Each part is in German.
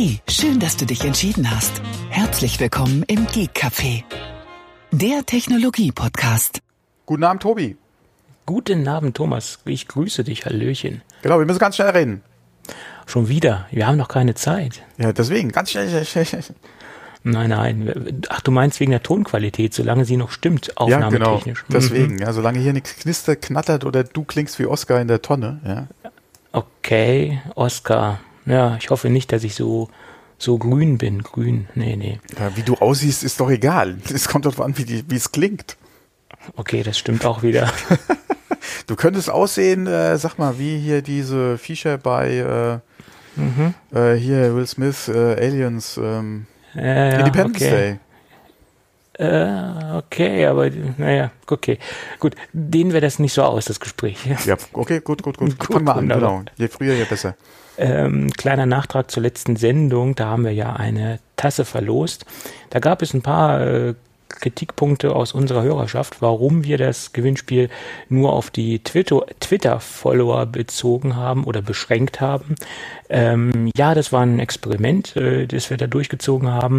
Hey, schön, dass du dich entschieden hast. Herzlich willkommen im Geek Café, der Technologie-Podcast. Guten Abend, Tobi. Guten Abend, Thomas. Ich grüße dich, Hallöchen. Genau, wir müssen ganz schnell reden. Schon wieder. Wir haben noch keine Zeit. Ja, deswegen, ganz schnell. schnell, schnell. Nein, nein. Ach, du meinst wegen der Tonqualität, solange sie noch stimmt, Ja, genau. aufnahmetechnisch. Deswegen, Mhm. ja, solange hier nichts knistert, knattert oder du klingst wie Oscar in der Tonne, ja. Okay, Oscar. Ja, ich hoffe nicht, dass ich so, so grün bin. Grün. Nee, nee. ja. Wie du aussiehst, ist doch egal. Es kommt darauf an, wie, die, wie es klingt. Okay, das stimmt auch wieder. Du könntest aussehen, äh, sag mal, wie hier diese Viecher bei äh, äh, hier Will Smith, äh, Aliens, ähm, Ja, Independence okay. Day. Äh, okay, aber naja, okay. Gut, dehnen wir das nicht so aus, das Gespräch. Ja, okay, gut, gut, gut. Gut, Fang mal an, genau. Je früher, je besser. Ähm, kleiner Nachtrag zur letzten Sendung, da haben wir ja eine Tasse verlost. Da gab es ein paar äh, Kritikpunkte aus unserer Hörerschaft, warum wir das Gewinnspiel nur auf die Twitter- Twitter-Follower bezogen haben oder beschränkt haben. Ähm, ja, das war ein Experiment, äh, das wir da durchgezogen haben.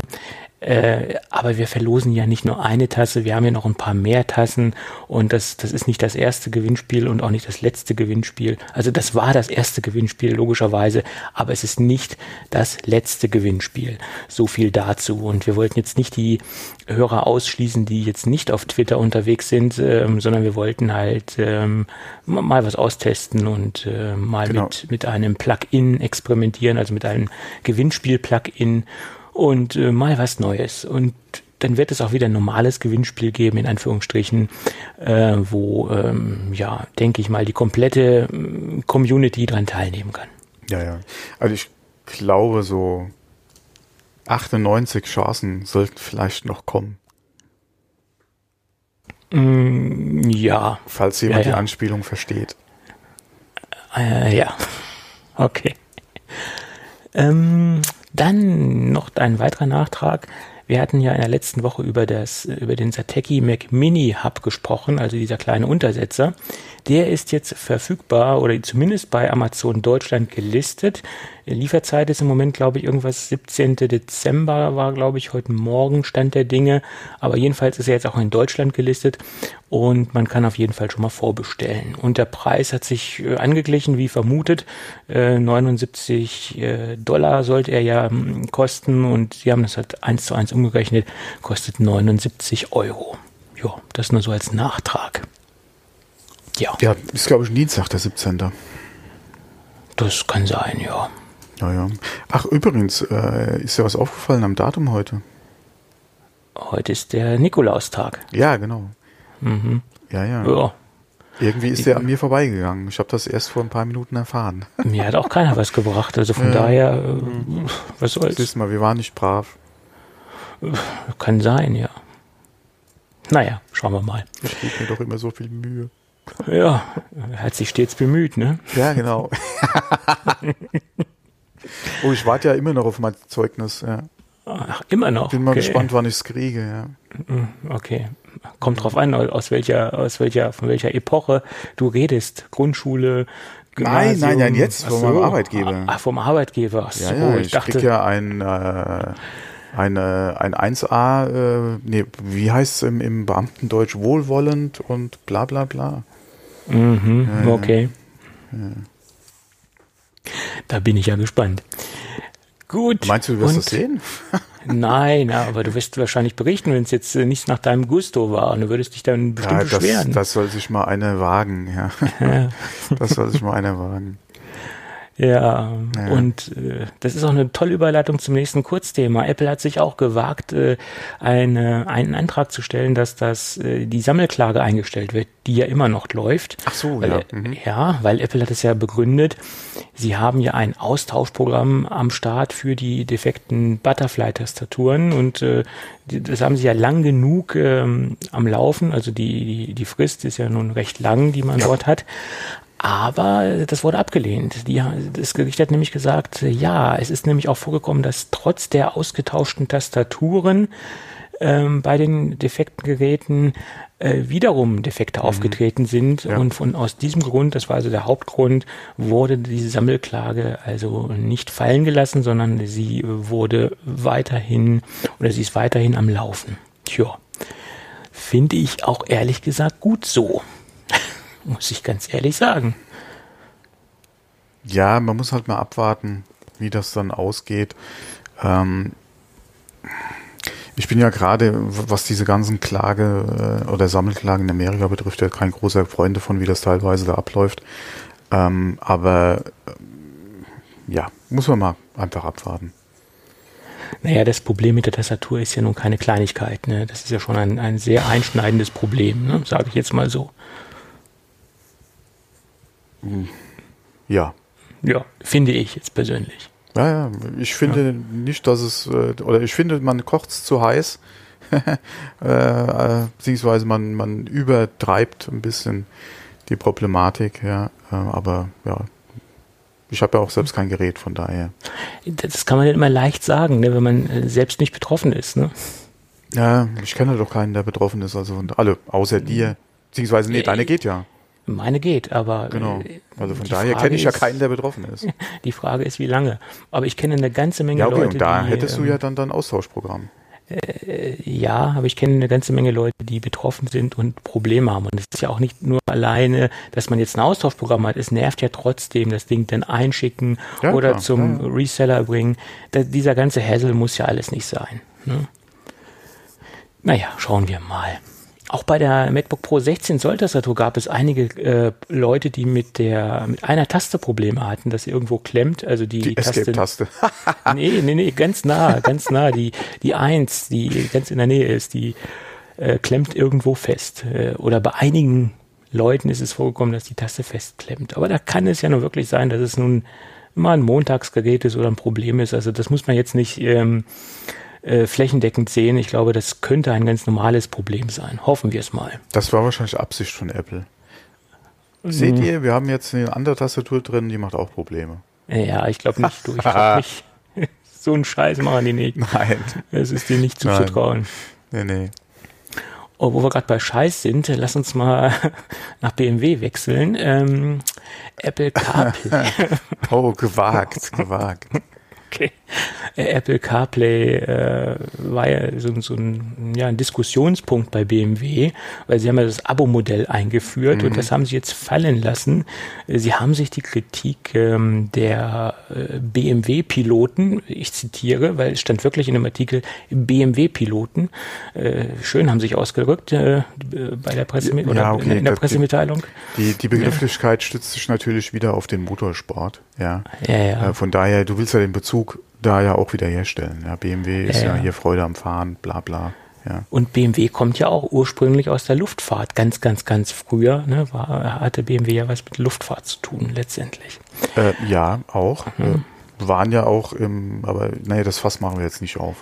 Äh, aber wir verlosen ja nicht nur eine Tasse, wir haben ja noch ein paar mehr Tassen und das, das ist nicht das erste Gewinnspiel und auch nicht das letzte Gewinnspiel. Also das war das erste Gewinnspiel, logischerweise, aber es ist nicht das letzte Gewinnspiel. So viel dazu. Und wir wollten jetzt nicht die Hörer ausschließen, die jetzt nicht auf Twitter unterwegs sind, ähm, sondern wir wollten halt ähm, mal was austesten und äh, mal Genau. mit, mit einem Plugin experimentieren, also mit einem Gewinnspiel-Plugin und äh, mal was Neues. Und dann wird es auch wieder ein normales Gewinnspiel geben, in Anführungsstrichen, äh, wo, ähm, ja, denke ich mal, die komplette ähm, Community dran teilnehmen kann. Ja, ja. Also ich glaube, so 98 Chancen sollten vielleicht noch kommen, Mm, ja, falls jemand Ja, ja. die Anspielung versteht. Äh, ja, okay. Ähm, dann noch ein weiterer Nachtrag. Wir hatten ja in der letzten Woche über das, über den Sateki Mac Mini Hub gesprochen, also dieser kleine Untersetzer. Der ist jetzt verfügbar oder zumindest bei Amazon Deutschland gelistet. Lieferzeit ist im Moment, glaube ich, irgendwas 17. Dezember war, glaube ich, heute Morgen Stand der Dinge. Aber jedenfalls ist er jetzt auch in Deutschland gelistet und man kann auf jeden Fall schon mal vorbestellen. Und der Preis hat sich äh, angeglichen, wie vermutet. Äh, 79 äh, Dollar sollte er ja mm, kosten und sie haben das halt eins zu eins umgerechnet, kostet 79 Euro. Ja, das nur so als Nachtrag. Ja, Ja, ist glaube ich Dienstag, der 17. das kann sein, ja. Ja, ja. Ach, übrigens, äh, ist dir was aufgefallen am Datum heute? Heute ist der Nikolaustag. Ja, genau. Mhm. Ja, ja. Ja, Irgendwie ist der an mir vorbeigegangen. Ich habe das erst vor ein paar Minuten erfahren. mir hat auch keiner was gebracht. Also von Ja. daher, äh, was soll's. Siehst mal, wir waren nicht brav. Kann sein, ja. Naja, schauen wir mal. Ich gebe mir doch immer so viel Mühe. Ja, er hat sich stets bemüht, ne? Ja, genau. oh, ich warte ja immer noch auf mein Zeugnis. Ja. Ach, immer noch. Bin mal okay. gespannt, wann ich es kriege. Ja. Okay. Kommt drauf an, aus welcher, aus welcher, von welcher Epoche du redest. Grundschule, Nein, Gymnasium. nein, nein, jetzt Ach von meinem Arbeitgeber. Ach, vom Arbeitgeber. Ach Ja, so, ja, ich, ich, dachte, krieg ja ein, äh, eine, ein 1a, äh, nee, wie heißt es im, im Beamtendeutsch, wohlwollend und bla bla bla. Mhm, Ja, ja. okay. Da bin ich ja gespannt. Gut. Meinst du, du wirst und- das sehen? Nein, aber du wirst wahrscheinlich berichten, wenn es jetzt äh, nicht nach deinem Gusto war. Und du würdest dich dann bestimmt Ja, das, beschweren. das soll sich mal einer wagen, ja. ja. Das soll sich mal einer wagen. Ja, Ja. und äh, das ist auch eine tolle Überleitung zum nächsten Kurzthema. Apple hat sich auch gewagt, äh, eine, einen Antrag zu stellen, dass das äh, die Sammelklage eingestellt wird, die ja immer noch läuft. Ach so, weil, ja. äh, Mhm. Ja, weil Apple hat es ja begründet. Sie haben ja ein Austauschprogramm am Start für die defekten Butterfly-Tastaturen und äh, das haben sie ja lang genug ähm, am Laufen. Also die, die, die Frist ist ja nun recht lang, die man dort hat. Aber das wurde abgelehnt. Die, das Gericht hat nämlich gesagt, ja, es ist nämlich auch vorgekommen, dass trotz der ausgetauschten Tastaturen ähm, bei den defekten Geräten äh, wiederum Defekte mhm. aufgetreten sind. Ja. Und von aus diesem Grund, das war also der Hauptgrund, wurde diese Sammelklage also nicht fallen gelassen, sondern sie wurde weiterhin oder sie ist weiterhin am Laufen. Tja, finde ich auch ehrlich gesagt gut so. Muss ich ganz ehrlich sagen. Ja, man muss halt mal abwarten, wie das dann ausgeht. Ähm, ich bin ja gerade, was diese ganzen Klage äh, oder Sammelklagen in Amerika betrifft, ja kein großer Freund davon, wie das teilweise da abläuft. Ähm, aber äh, ja, muss man mal einfach abwarten. Naja, das Problem mit der Tastatur ist ja nun keine Kleinigkeit. Ne? Das ist ja schon ein, ein sehr einschneidendes Problem, ne? sage ich jetzt mal so. Ja. Ja, finde ich jetzt persönlich. Ja, ja, ich finde ja. nicht, dass es, äh, oder ich finde, man kocht es zu heiß, äh, beziehungsweise man, man übertreibt ein bisschen die Problematik, ja, äh, aber ja, ich habe ja auch selbst kein Gerät, von daher. Das kann man nicht immer leicht sagen, ne, wenn man selbst nicht betroffen ist, ne? Ja, ich kenne doch keinen, der betroffen ist, also alle, außer dir. Beziehungsweise, nee, deine geht ja. Meine geht, aber. Genau. Äh, also von daher kenne ich ja keinen, der betroffen ist. Die Frage ist, wie lange. Aber ich kenne eine ganze Menge ja, okay, Leute. Und da die, hättest du ja ähm, dann dein Austauschprogramm. Äh, ja, aber ich kenne eine ganze Menge Leute, die betroffen sind und Probleme haben. Und es ist ja auch nicht nur alleine, dass man jetzt ein Austauschprogramm hat. Es nervt ja trotzdem, das Ding dann einschicken ja, oder klar, zum ja. Reseller bringen. Da, dieser ganze Hassel muss ja alles nicht sein. Ne? Naja, schauen wir mal. Auch bei der MacBook Pro 16 Zoll-Tastatur gab es einige äh, Leute, die mit der mit einer Taste Probleme hatten, dass sie irgendwo klemmt. Also die, die Taste. Taste. nee, nee, nee, ganz nah, ganz nah. Die, die 1, die ganz in der Nähe ist, die äh, klemmt irgendwo fest. Äh, oder bei einigen Leuten ist es vorgekommen, dass die Taste festklemmt. Aber da kann es ja nur wirklich sein, dass es nun immer ein Montagsgerät ist oder ein Problem ist. Also das muss man jetzt nicht ähm, äh, flächendeckend sehen. Ich glaube, das könnte ein ganz normales Problem sein. Hoffen wir es mal. Das war wahrscheinlich Absicht von Apple. Mhm. Seht ihr, wir haben jetzt eine andere Tastatur drin, die macht auch Probleme. Ja, ich glaube nicht. Du, ich glaube nicht. so einen Scheiß machen die nicht. Nein. Es ist dir nicht zuzutrauen. Nee, nee. Oh, wo wir gerade bei Scheiß sind, lass uns mal nach BMW wechseln. Ähm, Apple CarPlay. oh, gewagt, gewagt. Okay. Äh, Apple CarPlay äh, war ja so, so ein, ja, ein Diskussionspunkt bei BMW, weil sie haben ja das Abo-Modell eingeführt mhm. und das haben sie jetzt fallen lassen. Sie haben sich die Kritik ähm, der äh, BMW-Piloten, ich zitiere, weil es stand wirklich in dem Artikel BMW-Piloten, äh, schön haben sich ausgerückt äh, bei der, Presse ja, oder okay. in der Pressemitteilung. Die, die Begrifflichkeit stützt sich natürlich wieder auf den Motorsport. Ja. ja, ja. Äh, von daher, du willst ja den Bezug da ja auch wieder herstellen. Ja, BMW ist ja, ja, hier Freude am Fahren, bla bla. Ja. Und BMW kommt ja auch ursprünglich aus der Luftfahrt. Ganz, ganz, ganz früher ne, war, hatte BMW ja was mit Luftfahrt zu tun letztendlich. Äh, ja, auch. Mhm. Äh, waren ja auch im, aber naja, das Fass machen wir jetzt nicht auf.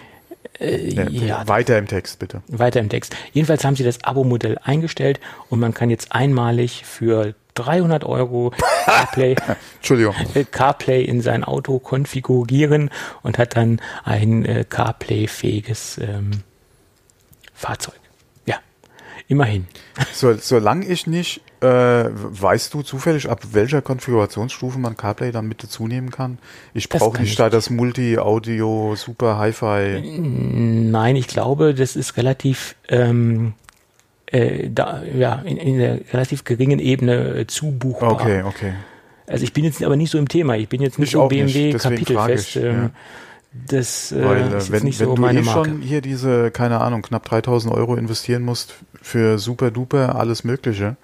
Äh, ja, weiter im Text, bitte. Weiter im Text. Jedenfalls haben sie das Abo-Modell eingestellt und man kann jetzt einmalig für 300 Euro CarPlay, Entschuldigung. Äh, CarPlay in sein Auto konfigurieren und hat dann ein äh, CarPlay-fähiges ähm, Fahrzeug. Ja, immerhin. So, solange ich nicht, äh, weißt du zufällig, ab welcher Konfigurationsstufe man CarPlay dann mit dazu nehmen kann? Ich brauche nicht da das Multi-Audio, Super Hi-Fi. Nein, ich glaube, das ist relativ ähm, äh, da, ja, in, in einer relativ geringen Ebene äh, zubuchbar. Okay, okay. Also ich bin jetzt aber nicht so im Thema. Ich bin jetzt nicht ich so BMW kapitelfest. Ich, ähm, ja. Das äh, Weil, äh, ist wenn, nicht wenn so du meine eh Marke. schon hier diese, keine Ahnung, knapp 3000 Euro investieren musst für super duper alles Mögliche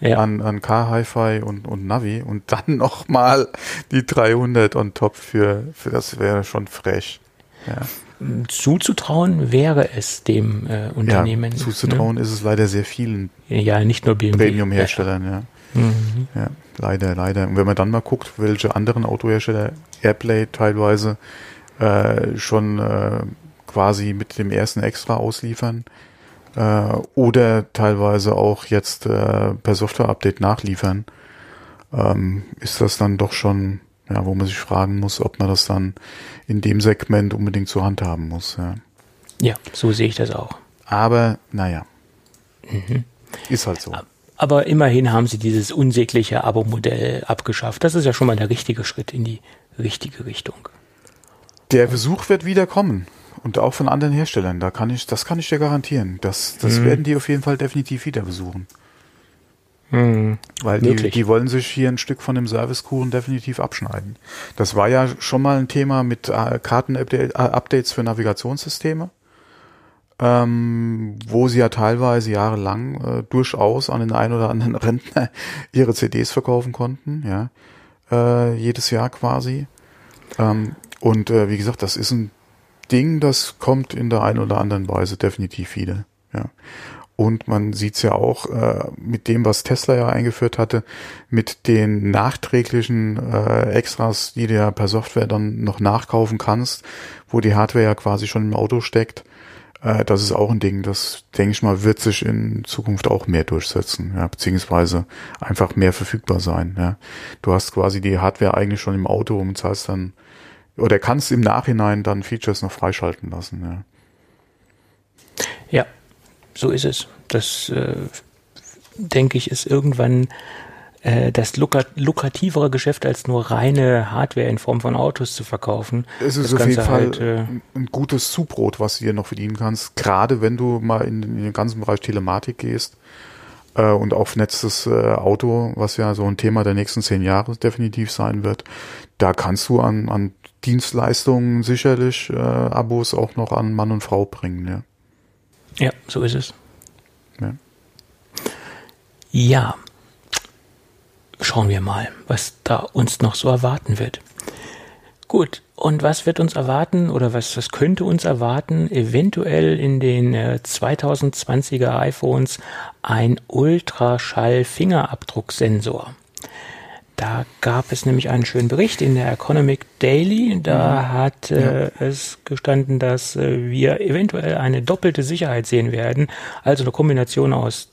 ja. an, an Car Hi-Fi und, und Navi und dann nochmal die 300 on top für, für das wäre schon frech. Ja zuzutrauen wäre es dem äh, Unternehmen. Ja, zuzutrauen ne? ist es leider sehr vielen. Ja, nicht nur BMW. Premium-Herstellern, ja. Ja. Mhm. ja. Leider, leider. Und wenn man dann mal guckt, welche anderen Autohersteller Airplay teilweise äh, schon äh, quasi mit dem ersten Extra ausliefern äh, oder teilweise auch jetzt äh, per Software-Update nachliefern, ähm, ist das dann doch schon ja, wo man sich fragen muss, ob man das dann in dem Segment unbedingt zur Hand haben muss. Ja. Ja, so sehe ich das auch. Aber naja, mhm. ist halt so. Aber immerhin haben sie dieses unsägliche Abo-Modell abgeschafft. Das ist ja schon mal der richtige Schritt in die richtige Richtung. Der Besuch wird wieder kommen. Und auch von anderen Herstellern. Da kann ich, das kann ich dir garantieren. Das, das mhm. werden die auf jeden Fall definitiv wieder besuchen. Mhm. Weil die, die wollen sich hier ein Stück von dem Servicekuchen definitiv abschneiden. Das war ja schon mal ein Thema mit äh, Karten-Updates für Navigationssysteme, ähm, wo sie ja teilweise jahrelang äh, durchaus an den einen oder anderen Rentner ihre CDs verkaufen konnten, ja, äh, jedes Jahr quasi. Ähm, und äh, wie gesagt, das ist ein Ding, das kommt in der einen oder anderen Weise definitiv wieder. Ja. Und man sieht's ja auch äh, mit dem, was Tesla ja eingeführt hatte, mit den nachträglichen äh, Extras, die du ja per Software dann noch nachkaufen kannst, wo die Hardware ja quasi schon im Auto steckt. Äh, das ist auch ein Ding, das, denke ich mal, wird sich in Zukunft auch mehr durchsetzen, ja, beziehungsweise einfach mehr verfügbar sein. Ja. Du hast quasi die Hardware eigentlich schon im Auto und zahlst dann oder kannst im Nachhinein dann Features noch freischalten lassen. Ja so ist es. Das äh, denke ich ist irgendwann äh, das lukrativere Geschäft als nur reine Hardware in Form von Autos zu verkaufen. Es ist das auf jeden Fall halt, äh, ein gutes Zubrot, was du hier noch verdienen kannst, gerade wenn du mal in, in den ganzen Bereich Telematik gehst äh, und auch vernetztes äh, Auto, was ja so ein Thema der nächsten zehn Jahre definitiv sein wird. Da kannst du an, an Dienstleistungen sicherlich äh, Abos auch noch an Mann und Frau bringen. Ja, ja so ist es. Ja. ja. Schauen wir mal, was da uns noch so erwarten wird. Gut, und was wird uns erwarten oder was, was könnte uns erwarten? Eventuell in den äh, 2020er iPhones ein Ultraschall-Fingerabdrucksensor. Da gab es nämlich einen schönen Bericht in der Economic Daily. Da mhm. hat äh, ja. es gestanden, dass äh, wir eventuell eine doppelte Sicherheit sehen werden. Also eine Kombination aus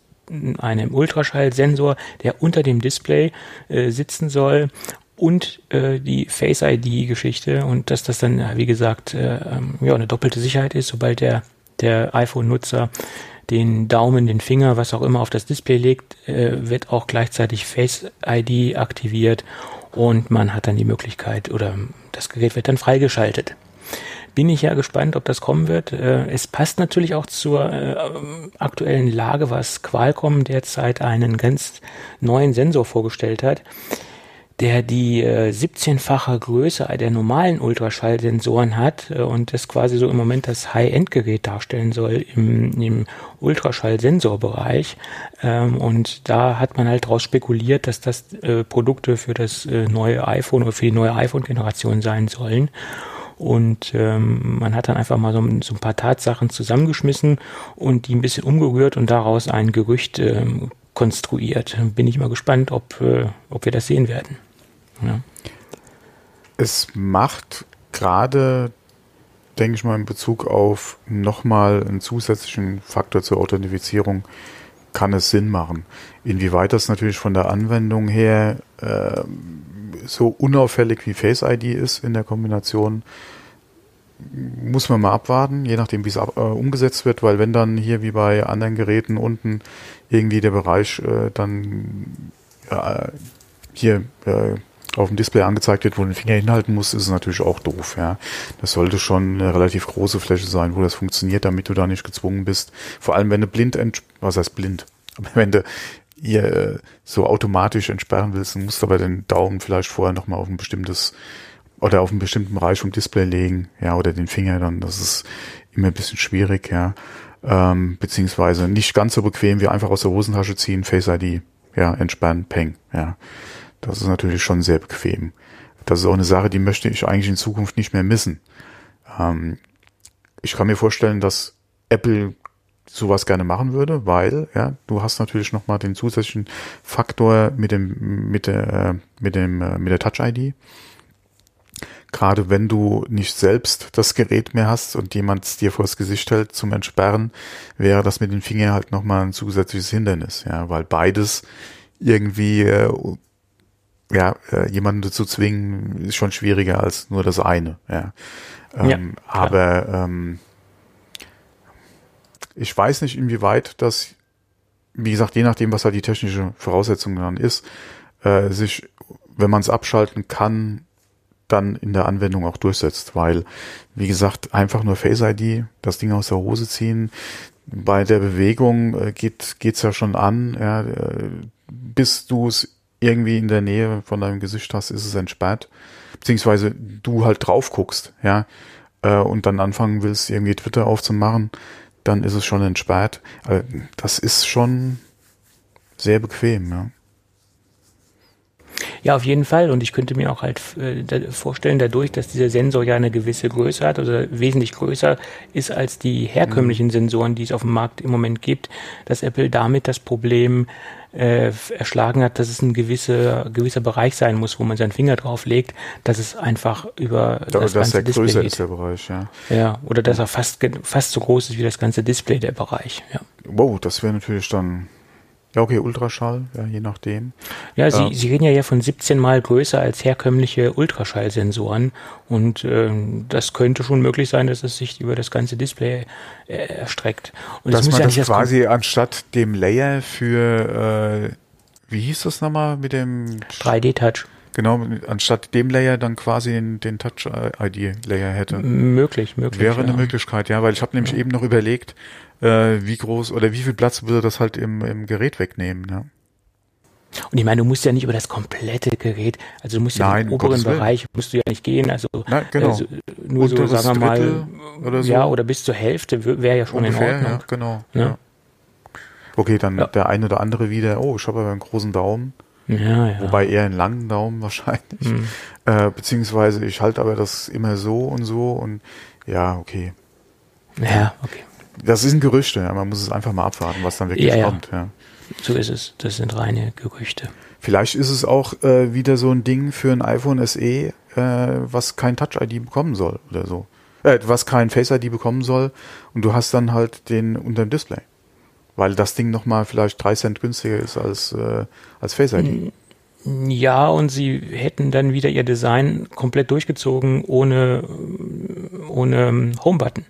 einem Ultraschallsensor, der unter dem Display äh, sitzen soll und äh, die Face ID Geschichte und dass das dann wie gesagt äh, ähm, ja eine doppelte Sicherheit ist, sobald der der iPhone Nutzer den Daumen, den Finger, was auch immer auf das Display legt, äh, wird auch gleichzeitig Face ID aktiviert und man hat dann die Möglichkeit oder das Gerät wird dann freigeschaltet. Bin ich ja gespannt, ob das kommen wird. Äh, es passt natürlich auch zur äh, aktuellen Lage, was Qualcomm derzeit einen ganz neuen Sensor vorgestellt hat der die äh, 17-fache Größe der normalen Ultraschallsensoren hat äh, und das quasi so im Moment das High-End-Gerät darstellen soll im, im Ultraschallsensorbereich. Ähm, und da hat man halt daraus spekuliert, dass das äh, Produkte für das äh, neue iPhone oder für die neue iPhone-Generation sein sollen. Und ähm, man hat dann einfach mal so, so, ein paar Tatsachen zusammengeschmissen und die ein bisschen umgerührt und daraus ein Gerücht ähm, konstruiert. Bin ich mal gespannt, ob, äh, ob wir das sehen werden. Ja. Es macht gerade, denke ich mal, in Bezug auf nochmal einen zusätzlichen Faktor zur Authentifizierung, kann es Sinn machen. Inwieweit das natürlich von der Anwendung her äh, so unauffällig wie Face ID ist in der Kombination, muss man mal abwarten, je nachdem, wie es ab, äh, umgesetzt wird, weil wenn dann hier wie bei anderen Geräten unten irgendwie der Bereich äh, dann äh, hier äh, auf dem Display angezeigt wird, wo den Finger hinhalten muss, ist es natürlich auch doof. Ja, das sollte schon eine relativ große Fläche sein, wo das funktioniert, damit du da nicht gezwungen bist. Vor allem, wenn du blind, was heißt blind? Aber wenn du ihr äh, so automatisch entsperren willst, dann musst du aber den Daumen vielleicht vorher nochmal auf ein bestimmtes oder auf einen bestimmten Bereich vom Display legen, ja, oder den Finger dann. Das ist immer ein bisschen schwierig, ja. Ähm, beziehungsweise nicht ganz so bequem wie einfach aus der Hosentasche ziehen, Face ID, ja, entspannen, peng, ja. Das ist natürlich schon sehr bequem. Das ist auch eine Sache, die möchte ich eigentlich in Zukunft nicht mehr missen. Ähm, ich kann mir vorstellen, dass Apple sowas gerne machen würde, weil ja, du hast natürlich noch mal den zusätzlichen Faktor mit dem mit der mit dem mit der Touch ID. Gerade wenn du nicht selbst das Gerät mehr hast und jemand es dir vors Gesicht hält zum Entsperren, wäre das mit den Fingern halt noch mal ein zusätzliches Hindernis, ja, weil beides irgendwie äh, ja, äh, jemanden dazu zwingen, ist schon schwieriger als nur das eine. Ja. Ähm, ja aber ähm, ich weiß nicht, inwieweit das, wie gesagt, je nachdem, was halt die technische Voraussetzung dann ist, äh, sich, wenn man es abschalten kann, dann in der Anwendung auch durchsetzt, weil, wie gesagt, einfach nur Face ID, das Ding aus der Hose ziehen, bei der Bewegung äh, geht geht's ja schon an, ja, äh, bis du es irgendwie in der Nähe von deinem Gesicht hast, ist es entsperrt, beziehungsweise du halt drauf guckst, ja, äh, und dann anfangen willst, irgendwie Twitter aufzumachen, dann ist es schon entsperrt. Äh, das ist schon sehr bequem, ja. Ja, auf jeden Fall. Und ich könnte mir auch halt äh, vorstellen, dadurch, dass dieser Sensor ja eine gewisse Größe hat, oder wesentlich größer ist als die herkömmlichen mhm. Sensoren, die es auf dem Markt im Moment gibt, dass Apple damit das Problem äh, erschlagen hat, dass es ein gewisser, gewisser Bereich sein muss, wo man seinen Finger drauf legt, dass es einfach über da, das ganze der Display größer geht. ist der Bereich, ja. Ja, oder dass er fast, fast so groß ist wie das ganze Display der Bereich, ja. Wow, das wäre natürlich dann ja, okay, Ultraschall, ja, je nachdem. Ja, Sie, äh, Sie reden ja hier von 17 mal größer als herkömmliche Ultraschallsensoren und äh, das könnte schon möglich sein, dass es sich über das ganze Display äh, erstreckt. Und dass man ja das quasi anstatt dem Layer für, äh, wie hieß das nochmal mit dem 3D-Touch. Genau, anstatt dem Layer dann quasi den, den Touch-ID-Layer hätte. Möglich, möglich. Wäre ja. eine Möglichkeit, ja, weil ich habe nämlich ja. eben noch überlegt, äh, wie groß oder wie viel Platz würde das halt im, im Gerät wegnehmen. Ja. Und ich meine, du musst ja nicht über das komplette Gerät, also du musst ja Nein, im oberen Bereich musst du ja nicht gehen, also Nein, genau. also nur Unteres so, sagen wir mal, oder so. ja, oder bis zur Hälfte wäre ja schon Ungefähr, in Ordnung. Ja, genau. Ja. Ja. Okay, dann ja. der eine oder andere wieder, oh, ich habe aber einen großen Daumen. Ja, ja. Wobei eher einen langen Daumen wahrscheinlich. Mhm. Äh, beziehungsweise ich halte aber das immer so und so und ja, okay. Ja, okay. Das sind Gerüchte, ja. man muss es einfach mal abwarten, was dann wirklich ja, kommt. Ja. So ist es. Das sind reine Gerüchte. Vielleicht ist es auch äh, wieder so ein Ding für ein iPhone SE, äh, was kein Touch-ID bekommen soll oder so. Äh, was kein Face-ID bekommen soll und du hast dann halt den unter dem Display. Weil das Ding nochmal vielleicht drei Cent günstiger ist als, äh, als Face-ID. Ja, und sie hätten dann wieder ihr Design komplett durchgezogen ohne, ohne Home-Button.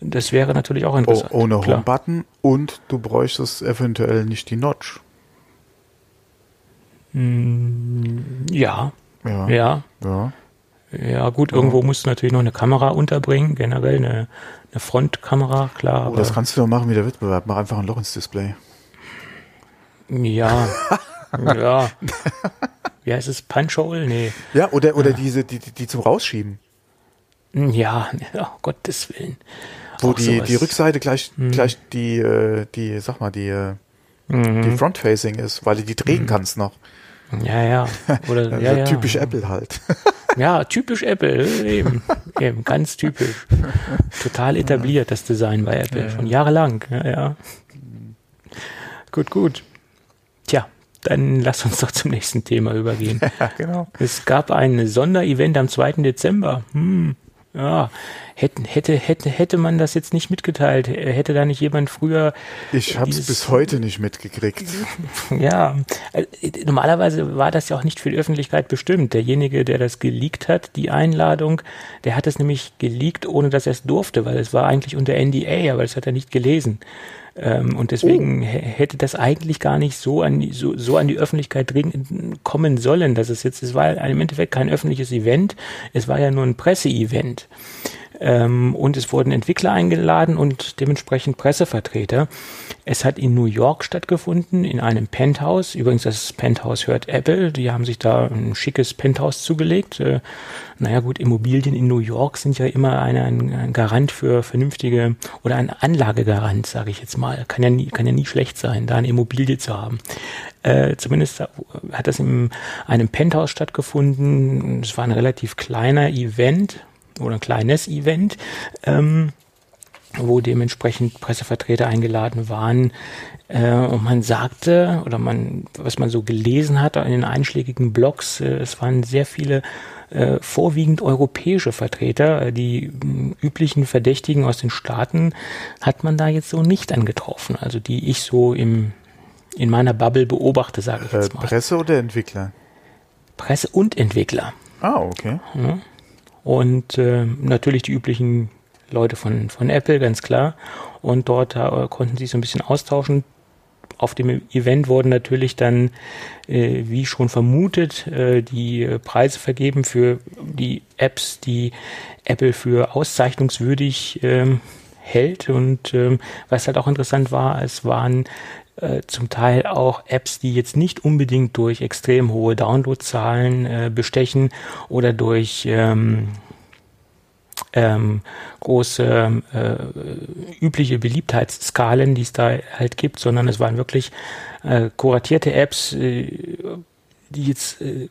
Das wäre natürlich auch interessant. Oh, ohne Home-Button und du bräuchtest eventuell nicht die Notch. Mm, ja. Ja. Ja. Ja, ja gut, ja. irgendwo musst du natürlich noch eine Kamera unterbringen, generell eine, eine Frontkamera, klar. Oh, das kannst du doch machen wie der Wettbewerb. Mach einfach ein Loch ins Display. Ja. ja. Wie heißt es? Punch-Hole? Nee. Ja, oder, oder ja. diese, die, die zum Rausschieben. Ja, oh, Gottes Willen wo die, die Rückseite gleich, mhm. gleich die, äh, die, sag mal, die, äh, mhm. die Front-Facing ist, weil du die drehen mhm. kannst noch. Ja, ja. Oder, also ja, typisch ja. Apple halt. Ja, typisch Apple, eben. eben, ganz typisch. Total etabliert, das Design bei Apple, ja, schon jahrelang. Ja, ja. Gut, gut. Tja, dann lass uns doch zum nächsten Thema übergehen. Ja, genau. Es gab ein Sonderevent am 2. Dezember. Hm. Ja, hätte, hätte, hätte, hätte man das jetzt nicht mitgeteilt, hätte da nicht jemand früher. Ich habe es bis heute nicht mitgekriegt. Ja, äh, normalerweise war das ja auch nicht für die Öffentlichkeit bestimmt. Derjenige, der das geleakt hat, die Einladung, der hat es nämlich geleakt, ohne dass er es durfte, weil es war eigentlich unter NDA, aber das hat er nicht gelesen. Ähm, und deswegen oh. hätte das eigentlich gar nicht so an, die, so, so an die Öffentlichkeit dringend kommen sollen, dass es jetzt, es war im Endeffekt kein öffentliches Event, es war ja nur ein Presseevent. Ähm, und es wurden Entwickler eingeladen und dementsprechend Pressevertreter. Es hat in New York stattgefunden, in einem Penthouse. Übrigens, das Penthouse hört Apple. Die haben sich da ein schickes Penthouse zugelegt. Äh, naja gut, Immobilien in New York sind ja immer ein, ein Garant für vernünftige oder ein Anlagegarant, sage ich jetzt mal. Kann ja, nie, kann ja nie schlecht sein, da eine Immobilie zu haben. Äh, zumindest hat das in einem Penthouse stattgefunden. Es war ein relativ kleiner Event oder ein kleines Event, ähm, wo dementsprechend Pressevertreter eingeladen waren. Äh, und man sagte, oder man, was man so gelesen hat in den einschlägigen Blogs, äh, es waren sehr viele äh, vorwiegend europäische Vertreter. Äh, die üblichen Verdächtigen aus den Staaten hat man da jetzt so nicht angetroffen. Also die ich so im, in meiner Bubble beobachte, sage ich jetzt äh, mal. Presse oder Entwickler? Presse und Entwickler. Ah, okay. Ja. Und äh, natürlich die üblichen Leute von, von Apple, ganz klar. und dort äh, konnten sie so ein bisschen austauschen. Auf dem Event wurden natürlich dann, äh, wie schon vermutet, äh, die Preise vergeben für die Apps, die Apple für auszeichnungswürdig ähm, hält. Und ähm, was halt auch interessant war, es waren äh, zum Teil auch Apps, die jetzt nicht unbedingt durch extrem hohe Downloadzahlen äh, bestechen oder durch ähm, ähm, große äh, übliche Beliebtheitsskalen, die es da halt gibt, sondern es waren wirklich äh, kuratierte Apps, äh, die jetzt äh,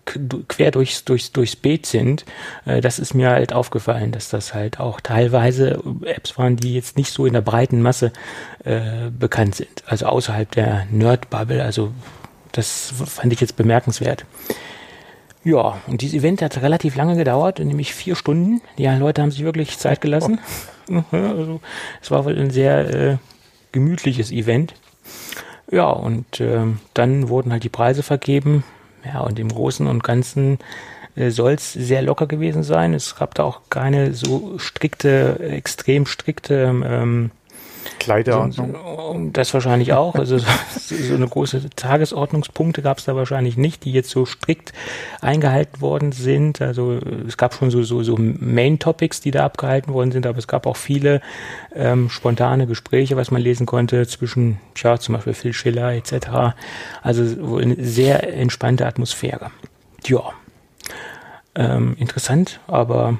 quer durchs, durchs, durchs Beet sind, äh, das ist mir halt aufgefallen, dass das halt auch teilweise Apps waren, die jetzt nicht so in der breiten Masse äh, bekannt sind. Also außerhalb der Nerd-Bubble. Also das fand ich jetzt bemerkenswert. Ja, und dieses Event hat relativ lange gedauert, nämlich vier Stunden. Die Leute haben sich wirklich Zeit gelassen. Also, es war wohl ein sehr äh, gemütliches Event. Ja, und äh, dann wurden halt die Preise vergeben. Ja, und im Großen und Ganzen äh, soll es sehr locker gewesen sein. Es gab da auch keine so strikte, extrem strikte ähm, Kleiderordnung. Das wahrscheinlich auch. Also so, eine große Tagesordnungspunkte gab es da wahrscheinlich nicht, die jetzt so strikt eingehalten worden sind. Also es gab schon so, so, so Main Topics, die da abgehalten worden sind, aber es gab auch viele ähm, spontane Gespräche, was man lesen konnte zwischen, ja, zum Beispiel Phil Schiller etc. Also eine sehr entspannte Atmosphäre. Ja. Ähm, interessant, aber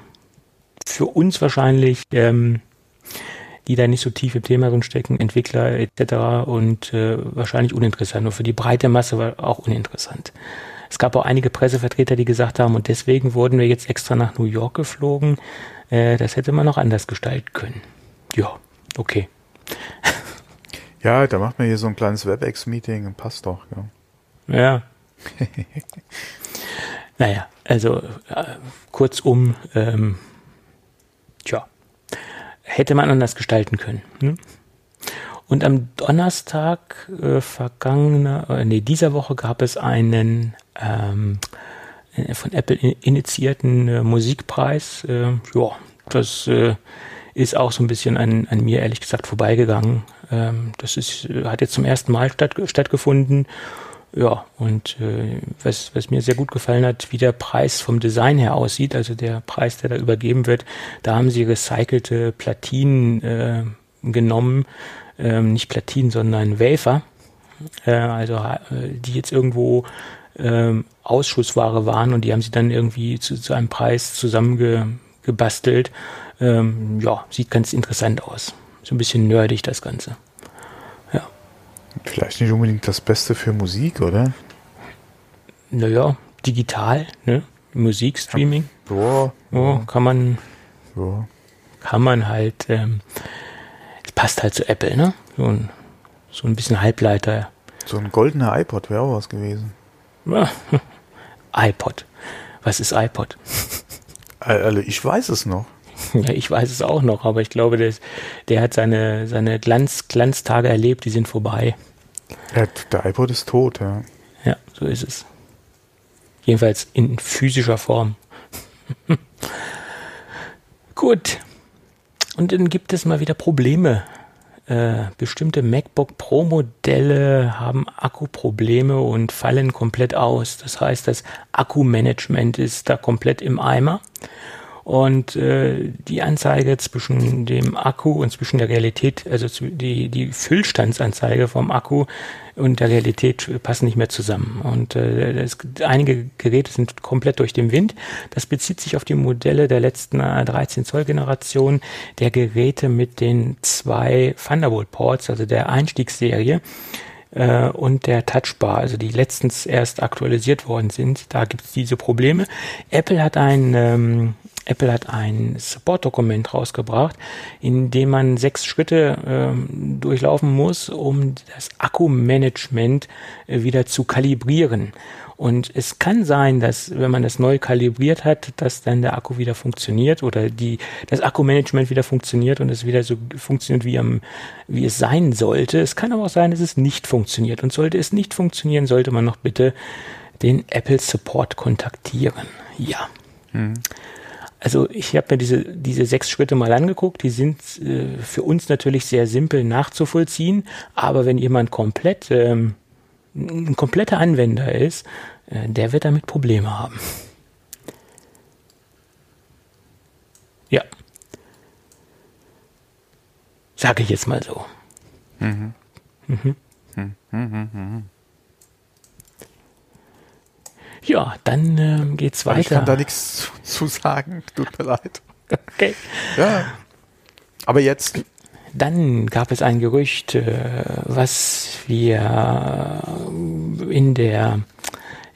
für uns wahrscheinlich ähm, die da nicht so tief im Thema drin stecken, Entwickler etc. und äh, wahrscheinlich uninteressant. Nur für die breite Masse war auch uninteressant. Es gab auch einige Pressevertreter, die gesagt haben, und deswegen wurden wir jetzt extra nach New York geflogen. Äh, das hätte man noch anders gestalten können. Ja, okay. Ja, da macht man hier so ein kleines WebEx-Meeting und passt doch. Ja. ja. naja, also äh, kurzum, ähm, tja, hätte man anders gestalten können. Ne? Und am Donnerstag äh, vergangener, äh, nee, dieser Woche gab es einen ähm, äh, von Apple initiierten äh, Musikpreis. Äh, ja, das äh, ist auch so ein bisschen an, an mir ehrlich gesagt vorbeigegangen. Ähm, das ist, äh, hat jetzt zum ersten Mal statt, stattgefunden ja, und äh, was, was mir sehr gut gefallen hat, wie der Preis vom Design her aussieht, also der Preis, der da übergeben wird, da haben sie recycelte Platinen äh, genommen, ähm, nicht Platinen, sondern Wafer, äh, also äh, die jetzt irgendwo ähm, Ausschussware waren und die haben sie dann irgendwie zu, zu einem Preis zusammengebastelt. Ähm, ja, sieht ganz interessant aus. So ein bisschen nerdig das Ganze. Vielleicht nicht unbedingt das Beste für Musik, oder? Naja, digital, ne? Musikstreaming. Ja, ja. kann man. Ja. Kann man halt. Ähm, es passt halt zu Apple, ne? So ein, so ein bisschen Halbleiter. So ein goldener iPod wäre auch was gewesen. Ja. iPod. Was ist iPod? Also ich weiß es noch. Ja, ich weiß es auch noch, aber ich glaube, der, der hat seine, seine Glanz, Glanztage erlebt, die sind vorbei. Ja, der iPod ist tot, ja. Ja, so ist es. Jedenfalls in physischer Form. Gut. Und dann gibt es mal wieder Probleme. Äh, bestimmte MacBook Pro Modelle haben Akkuprobleme und fallen komplett aus. Das heißt, das Akkumanagement ist da komplett im Eimer. Und äh, die Anzeige zwischen dem Akku und zwischen der Realität, also die, die Füllstandsanzeige vom Akku und der Realität passen nicht mehr zusammen. Und äh, es, einige Geräte sind komplett durch den Wind. Das bezieht sich auf die Modelle der letzten 13 Zoll Generation der Geräte mit den zwei Thunderbolt Ports, also der Einstiegsserie äh, und der Touchbar, also die letztens erst aktualisiert worden sind. Da gibt es diese Probleme. Apple hat ein ähm, Apple hat ein Support-Dokument rausgebracht, in dem man sechs Schritte ähm, durchlaufen muss, um das Akkumanagement äh, wieder zu kalibrieren. Und es kann sein, dass wenn man das neu kalibriert hat, dass dann der Akku wieder funktioniert oder die, das Akkumanagement wieder funktioniert und es wieder so funktioniert, wie, am, wie es sein sollte. Es kann aber auch sein, dass es nicht funktioniert. Und sollte es nicht funktionieren, sollte man noch bitte den Apple Support kontaktieren. Ja. Mhm. Also ich habe mir diese, diese sechs Schritte mal angeguckt, die sind äh, für uns natürlich sehr simpel nachzuvollziehen, aber wenn jemand komplett ähm, ein kompletter Anwender ist, äh, der wird damit Probleme haben. Ja. Sage ich jetzt mal so. Mhm. Mhm. Mhm. Ja, dann äh, geht's weiter. Ich kann da nichts zu, zu sagen. Tut mir leid. Okay. Ja. Aber jetzt. Dann gab es ein Gerücht, äh, was wir in der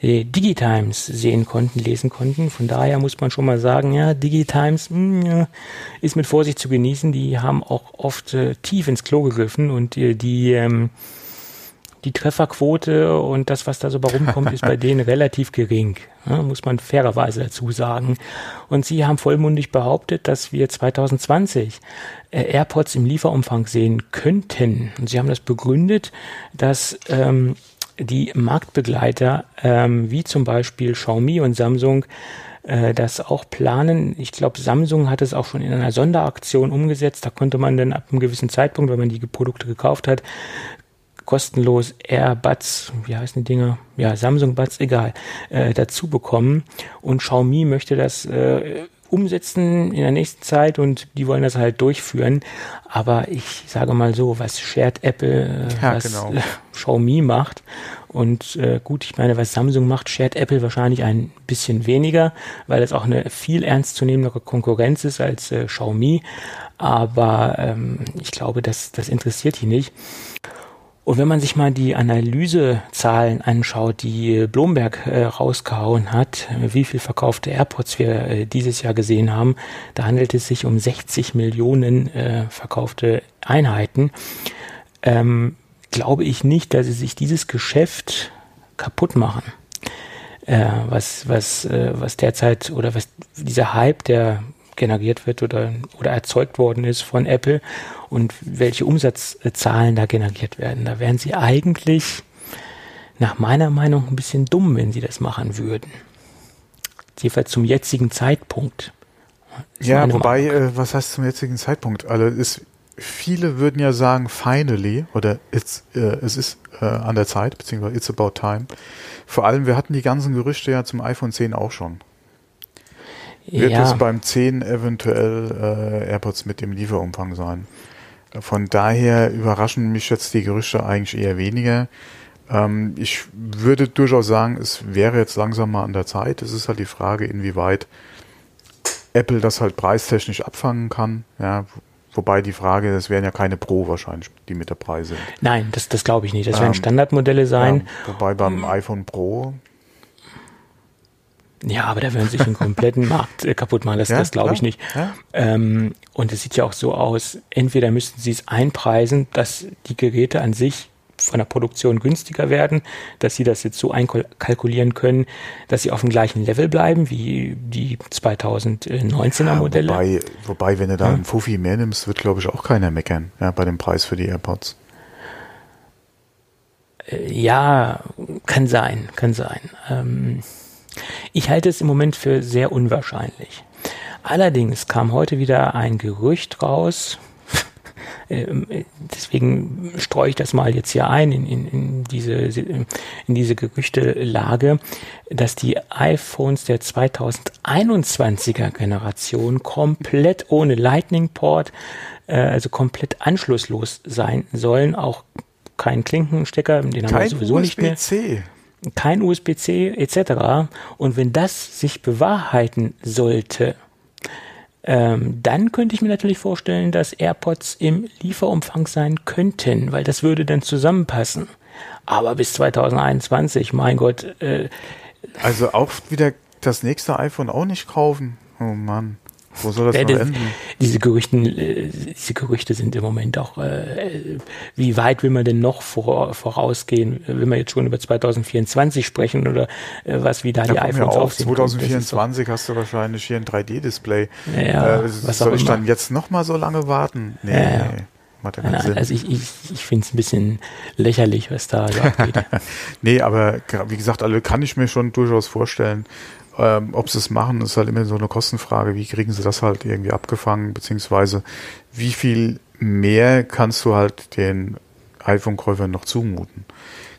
äh, Digitimes sehen konnten, lesen konnten. Von daher muss man schon mal sagen, ja, Digitimes mh, hm, ist mit Vorsicht zu genießen. Die haben auch oft äh, tief ins Klo gegriffen und äh, die ähm, die Trefferquote und das, was da so bei rumkommt, ist bei denen relativ gering. Ja, muss man fairerweise dazu sagen. Und sie haben vollmundig behauptet, dass wir 2020 äh, AirPods im Lieferumfang sehen könnten. Und sie haben das begründet, dass ähm, die Marktbegleiter, ähm, wie zum Beispiel Xiaomi und Samsung, äh, das auch planen. Ich glaube, Samsung hat es auch schon in einer Sonderaktion umgesetzt. Da konnte man dann ab einem gewissen Zeitpunkt, wenn man die Produkte gekauft hat, kostenlos AirBuds, wie heißen die Dinger? Ja, Samsung Buds, egal, äh, dazu bekommen. Und Xiaomi möchte das äh, umsetzen in der nächsten Zeit und die wollen das halt durchführen. Aber ich sage mal so, was Shared Apple, äh, ja, was genau. äh, Xiaomi macht und äh, gut, ich meine, was Samsung macht, Shared Apple wahrscheinlich ein bisschen weniger, weil es auch eine viel ernstzunehmendere Konkurrenz ist als äh, Xiaomi. Aber ähm, ich glaube, das, das interessiert die nicht. Und wenn man sich mal die Analysezahlen anschaut, die Bloomberg äh, rausgehauen hat, wie viel verkaufte AirPods wir äh, dieses Jahr gesehen haben, da handelt es sich um 60 Millionen äh, verkaufte Einheiten. Ähm, glaube ich nicht, dass sie sich dieses Geschäft kaputt machen. Äh, was, was, äh, was derzeit oder was dieser Hype, der generiert wird oder, oder erzeugt worden ist von Apple und welche Umsatzzahlen da generiert werden. Da wären sie eigentlich nach meiner Meinung ein bisschen dumm, wenn sie das machen würden. Jedenfalls zum jetzigen Zeitpunkt. Ja, wobei, äh, was heißt zum jetzigen Zeitpunkt? Also ist, viele würden ja sagen finally oder it's, äh, es ist äh, an der Zeit, beziehungsweise it's about time. Vor allem, wir hatten die ganzen Gerüchte ja zum iPhone 10 auch schon. Wird ja. es beim 10 eventuell äh, AirPods mit dem Lieferumfang sein? Von daher überraschen mich jetzt die Gerüchte eigentlich eher weniger. Ähm, ich würde durchaus sagen, es wäre jetzt langsam mal an der Zeit. Es ist halt die Frage, inwieweit Apple das halt preistechnisch abfangen kann. Ja, wobei die Frage, das wären ja keine Pro wahrscheinlich, die mit dabei sind. Nein, das, das glaube ich nicht. Das werden ähm, Standardmodelle sein. Ja, wobei beim iPhone Pro ja, aber da werden sich einen kompletten Markt äh, kaputt machen. Das, ja, das glaube ich nicht. Ja. Ähm, und es sieht ja auch so aus, entweder müssten sie es einpreisen, dass die Geräte an sich von der Produktion günstiger werden, dass sie das jetzt so einkalkulieren können, dass sie auf dem gleichen Level bleiben wie die 2019er ja, Modelle. Wobei, wobei, wenn du da einen Fuffi mehr nimmst, wird glaube ich auch keiner meckern, ja, bei dem Preis für die AirPods. Äh, ja, kann sein, kann sein. Ähm, ich halte es im Moment für sehr unwahrscheinlich. Allerdings kam heute wieder ein Gerücht raus, ähm, deswegen streue ich das mal jetzt hier ein in, in, in, diese, in diese Gerüchtelage, dass die iPhones der 2021er Generation komplett ohne Lightning Port, äh, also komplett anschlusslos sein sollen, auch kein Klinkenstecker, den haben wir sowieso nicht mehr kein USB-C etc. Und wenn das sich bewahrheiten sollte, ähm, dann könnte ich mir natürlich vorstellen, dass AirPods im Lieferumfang sein könnten, weil das würde dann zusammenpassen. Aber bis 2021, mein Gott. Äh, also auch wieder das nächste iPhone auch nicht kaufen. Oh Mann. Wo soll das noch enden? Diese, Gerüchten, äh, diese Gerüchte sind im Moment auch, äh, wie weit will man denn noch vor, vorausgehen? Will man jetzt schon über 2024 sprechen oder äh, was, wie da, da die iPhones auf, aussehen? 2024 hast du wahrscheinlich hier ein 3D-Display. Ja, äh, soll ich dann jetzt noch mal so lange warten? Nee. Ja, Macht ja keinen Sinn. Also ich, ich, ich finde es ein bisschen lächerlich, was da so abgeht. nee, aber wie gesagt, alle kann ich mir schon durchaus vorstellen. Ähm, ob sie es machen, ist halt immer so eine Kostenfrage. Wie kriegen sie das halt irgendwie abgefangen, beziehungsweise wie viel mehr kannst du halt den iPhone-Käufern noch zumuten?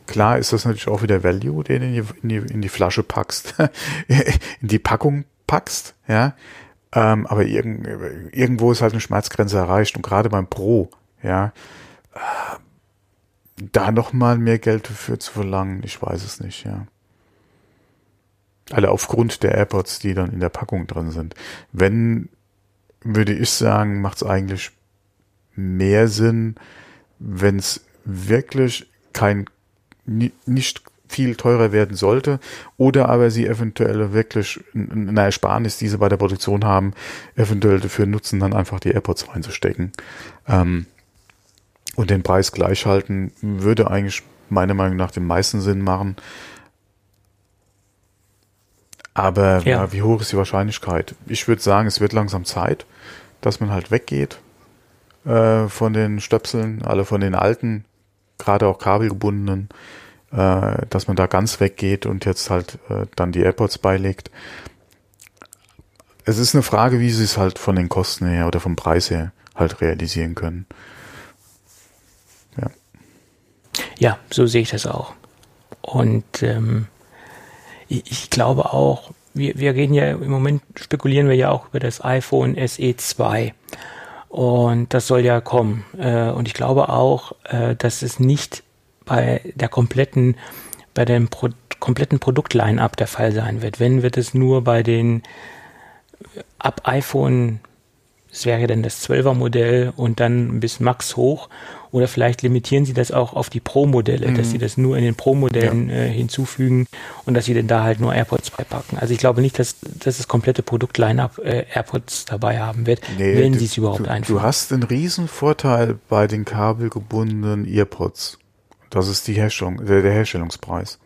Klar ist das natürlich auch wieder Value, den in die, in die, in die Flasche packst, in die Packung packst, ja. Ähm, aber irgend, irgendwo ist halt eine Schmerzgrenze erreicht und gerade beim Pro, ja, äh, da nochmal mehr Geld dafür zu verlangen, ich weiß es nicht, ja. Alle aufgrund der AirPods, die dann in der Packung drin sind. Wenn, würde ich sagen, macht es eigentlich mehr Sinn, wenn es wirklich kein nicht viel teurer werden sollte oder aber sie eventuell wirklich eine Ersparnis, die sie bei der Produktion haben, eventuell dafür nutzen, dann einfach die AirPods reinzustecken. Ähm, und den Preis gleich halten, würde eigentlich meiner Meinung nach den meisten Sinn machen. Aber ja. Ja, wie hoch ist die Wahrscheinlichkeit? Ich würde sagen, es wird langsam Zeit, dass man halt weggeht äh, von den Stöpseln, alle von den alten, gerade auch kabelgebundenen, äh, dass man da ganz weggeht und jetzt halt äh, dann die AirPods beilegt. Es ist eine Frage, wie sie es halt von den Kosten her oder vom Preis her halt realisieren können. Ja, ja so sehe ich das auch. Und ähm, ich, ich glaube auch, wir, wir reden ja im Moment, spekulieren wir ja auch über das iPhone SE 2. Und das soll ja kommen. Äh, und ich glaube auch, äh, dass es nicht bei der kompletten, bei dem Pro kompletten Produktline-up der Fall sein wird. Wenn, wird es nur bei den ab iPhone, es wäre dann das 12er Modell und dann bis Max hoch. Oder vielleicht limitieren sie das auch auf die Pro-Modelle, mhm. dass sie das nur in den Pro-Modellen ja. äh, hinzufügen und dass sie dann da halt nur AirPods beipacken. Also ich glaube nicht, dass, dass das komplette Produkt-Line-up äh, AirPods dabei haben wird, nee, wenn sie es überhaupt du, einführen. Du hast einen riesen Vorteil bei den kabelgebundenen AirPods. Das ist die Herstellung, der, der Herstellungspreis.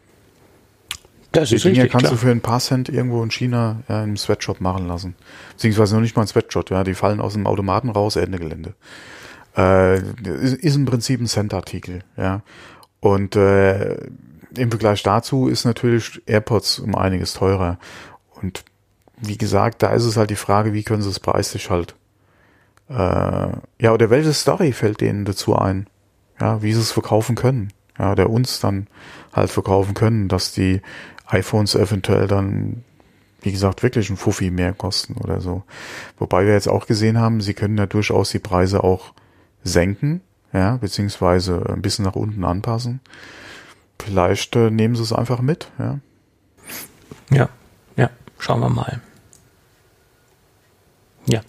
Das die ist Dinger richtig, kannst klar. du für ein paar Cent irgendwo in China ja, im Sweatshop machen lassen. Beziehungsweise noch nicht mal ein Sweatshop, ja, die fallen aus dem Automaten raus, Ende Gelände. Äh, ist, im Prinzip ein Cent-Artikel, ja. Und äh, im Vergleich dazu ist natürlich AirPods um einiges teurer. Und wie gesagt, da ist es halt die Frage, wie können sie es preislich halt. Äh, ja, oder welche Story fällt denen dazu ein? ja, wie sie es verkaufen können, ja, der uns dann halt verkaufen können, dass die iPhones eventuell dann, wie gesagt, wirklich ein Fuffi mehr kosten oder so. Wobei wir jetzt auch gesehen haben, sie können ja durchaus die Preise auch senken, ja, beziehungsweise ein bisschen nach unten anpassen. Vielleicht äh, nehmen sie es einfach mit, ja. Ja, ja, schauen wir mal. Ja.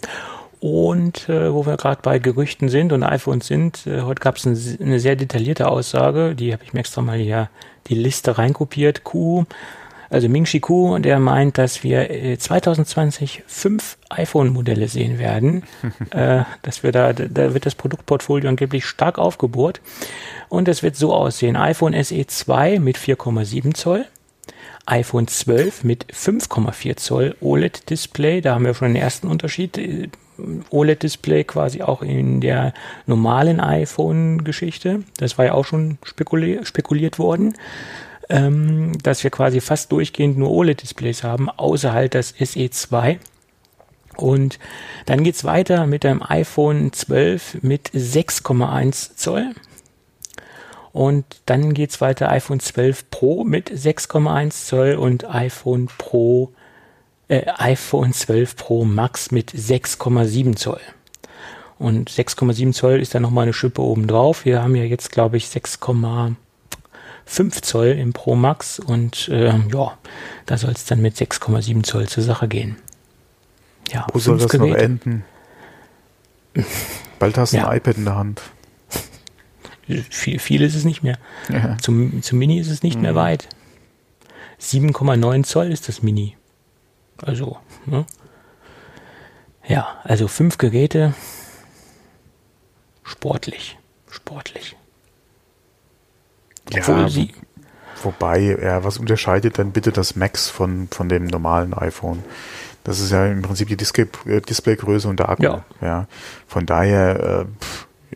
Und äh, wo wir gerade bei Gerüchten sind und iPhones sind, äh, heute gab es ein, eine sehr detaillierte Aussage, die habe ich mir extra mal hier die Liste reinkopiert. Q, also Ming-Chi Ku, und er meint, dass wir äh, 2020 fünf iPhone-Modelle sehen werden. äh, dass wir da, da wird das Produktportfolio angeblich stark aufgebohrt. Und es wird so aussehen: iPhone SE 2 mit 4,7 Zoll. iPhone 12 mit 5,4 Zoll OLED-Display, da haben wir schon den ersten Unterschied. OLED-Display quasi auch in der normalen iPhone-Geschichte. Das war ja auch schon spekulier spekuliert worden, ähm, dass wir quasi fast durchgehend nur OLED-Displays haben, außer halt das SE2. Und dann geht's weiter mit einem iPhone 12 mit 6,1 Zoll. Und dann geht's weiter iPhone 12 Pro mit 6,1 Zoll und iPhone Pro äh, iPhone 12 Pro Max mit 6,7 Zoll. Und 6,7 Zoll ist dann nochmal eine Schippe oben drauf. Wir haben ja jetzt, glaube ich, 6,5 Zoll im Pro Max und äh, ja, da soll es dann mit 6,7 Zoll zur Sache gehen. Ja, Wo soll das Geräte. noch enden? Bald hast du ja. ein iPad in der Hand. Viel, viel ist es nicht mehr. Ja. Zum, zum Mini ist es nicht mhm. mehr weit. 7,9 Zoll ist das Mini. Also, ne? Ja, also fünf Geräte. Sportlich. Sportlich. Obwohl ja, sie. Wobei, ja, was unterscheidet dann bitte das Max von, von dem normalen iPhone? Das ist ja im Prinzip die Display, äh, Displaygröße und der Akku. Ja. ja. Von daher, äh,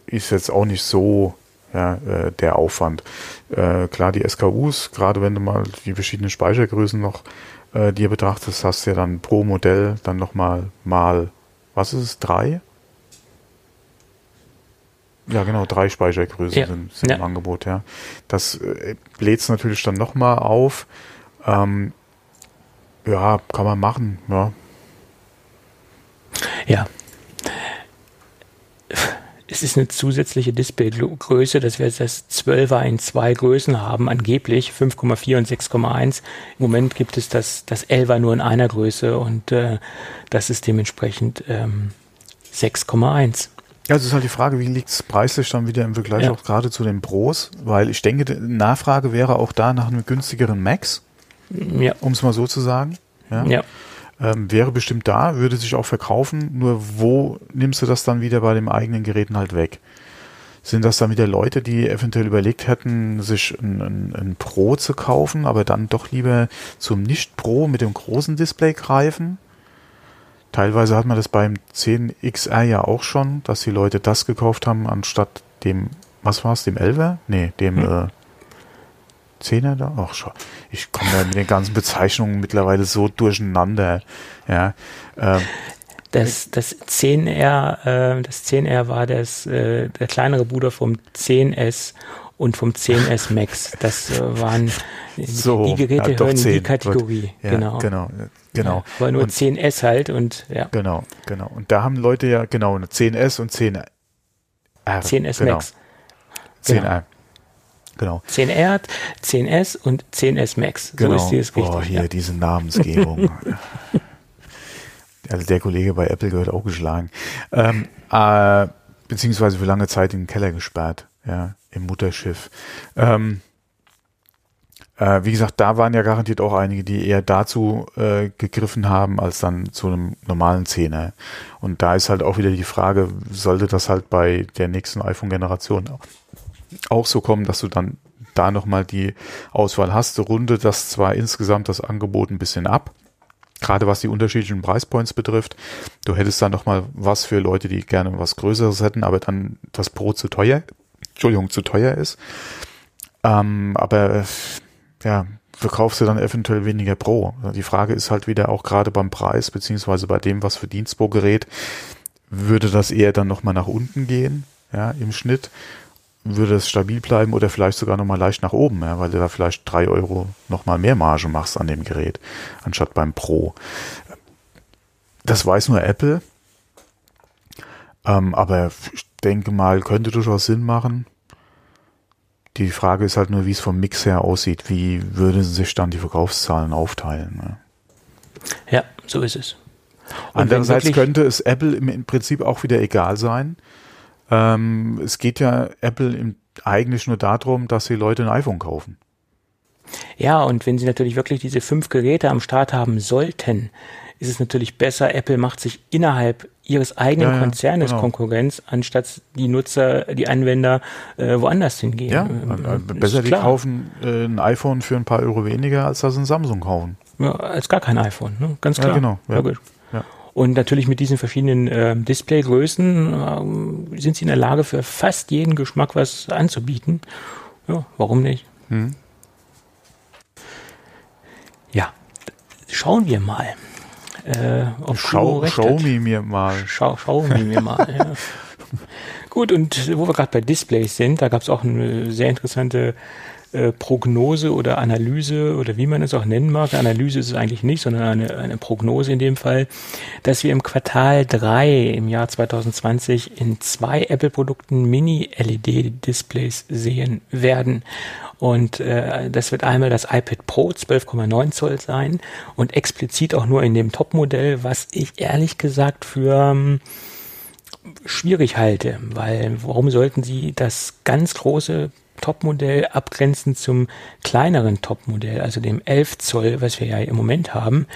ist jetzt auch nicht so ja, äh, der Aufwand. Äh, klar, die SKUs, gerade wenn du mal die verschiedenen Speichergrößen noch äh, dir betrachtest, hast du ja dann pro Modell dann nochmal mal, was ist es, drei? Ja, genau, drei Speichergrößen ja. sind, sind ja. im Angebot, ja. Das äh, bläht es natürlich dann nochmal auf. Ähm, ja, kann man machen, ja. Ja. Es ist eine zusätzliche Displaygröße, dass wir jetzt das 12er in zwei Größen haben, angeblich 5,4 und 6,1. Im Moment gibt es das, das 11er nur in einer Größe und äh, das ist dementsprechend ähm, 6,1. Ja, es ist halt die Frage, wie liegt es preislich dann wieder im Vergleich ja. auch gerade zu den Pros? Weil ich denke, die Nachfrage wäre auch da nach einem günstigeren Max, ja. um es mal so zu sagen. Ja. ja. Ähm, wäre bestimmt da, würde sich auch verkaufen, nur wo nimmst du das dann wieder bei den eigenen Geräten halt weg? Sind das dann wieder Leute, die eventuell überlegt hätten, sich ein, ein, ein Pro zu kaufen, aber dann doch lieber zum Nicht-Pro mit dem großen Display greifen? Teilweise hat man das beim 10XR ja auch schon, dass die Leute das gekauft haben, anstatt dem, was war es, dem 11er? Nee, dem hm. äh, 10er da? Ach schon. Ich komme da mit den ganzen Bezeichnungen mittlerweile so durcheinander. Ja. Ähm, das, das 10R, äh, das 10R war das, äh, der kleinere Bruder vom 10S und vom 10S Max. Das äh, waren so, die Geräte ja, hören in die Kategorie. Ja, genau. Genau. genau. Ja, aber nur und, 10S halt und ja. Genau, genau. Und da haben Leute ja genau eine 10S und 10R. 10S genau. Max. 10R. Genau. Genau. 10R, 10S und 10S Max. So genau. ist die richtig. Oh, hier ja. diese Namensgebung. also der Kollege bei Apple gehört auch geschlagen. Ähm, äh, beziehungsweise für lange Zeit in den Keller gesperrt, ja, im Mutterschiff. Ähm, äh, wie gesagt, da waren ja garantiert auch einige, die eher dazu äh, gegriffen haben, als dann zu einem normalen Zehner. Und da ist halt auch wieder die Frage, sollte das halt bei der nächsten iPhone-Generation auch so kommen, dass du dann da nochmal die Auswahl hast. Runde das zwar insgesamt das Angebot ein bisschen ab, gerade was die unterschiedlichen Preispoints betrifft. Du hättest da nochmal was für Leute, die gerne was Größeres hätten, aber dann das Pro zu teuer, Entschuldigung, zu teuer ist. Ähm, aber ja, verkaufst du dann eventuell weniger Pro. Die Frage ist halt wieder auch gerade beim Preis, beziehungsweise bei dem, was verdienst pro Gerät, würde das eher dann nochmal nach unten gehen, ja, im Schnitt würde es stabil bleiben oder vielleicht sogar nochmal leicht nach oben, ja, weil du da vielleicht drei Euro nochmal mehr Marge machst an dem Gerät, anstatt beim Pro. Das weiß nur Apple. Ähm, aber ich denke mal, könnte durchaus Sinn machen. Die Frage ist halt nur, wie es vom Mix her aussieht. Wie würden sich dann die Verkaufszahlen aufteilen? Ne? Ja, so ist es. Und Andererseits könnte es Apple im Prinzip auch wieder egal sein, ähm, es geht ja Apple im, eigentlich nur darum, dass die Leute ein iPhone kaufen. Ja, und wenn sie natürlich wirklich diese fünf Geräte am Start haben sollten, ist es natürlich besser, Apple macht sich innerhalb ihres eigenen ja, Konzernes genau. Konkurrenz, anstatt die Nutzer, die Anwender äh, woanders hingehen. Ja, ähm, besser die kaufen äh, ein iPhone für ein paar Euro weniger, als dass sie ein Samsung kaufen. Ja, als gar kein iPhone, ne? ganz klar. Ja, genau. Ja. Ja. Und natürlich mit diesen verschiedenen äh, Displaygrößen äh, sind sie in der Lage, für fast jeden Geschmack was anzubieten. Ja, warum nicht? Hm. Ja, schauen wir mal. Äh, ob schau, schau mir, mir mal. Schau, schau mir, mir mal. ja. Gut, und wo wir gerade bei Displays sind, da gab es auch eine sehr interessante äh, Prognose oder Analyse oder wie man es auch nennen mag. Analyse ist es eigentlich nicht, sondern eine, eine Prognose in dem Fall, dass wir im Quartal 3 im Jahr 2020 in zwei Apple-Produkten Mini-LED-Displays sehen werden. Und äh, das wird einmal das iPad Pro 12,9 Zoll sein und explizit auch nur in dem Top-Modell, was ich ehrlich gesagt für ähm, schwierig halte, weil warum sollten Sie das ganz große Topmodell abgrenzend zum kleineren Topmodell, also dem 11 Zoll, was wir ja im Moment haben.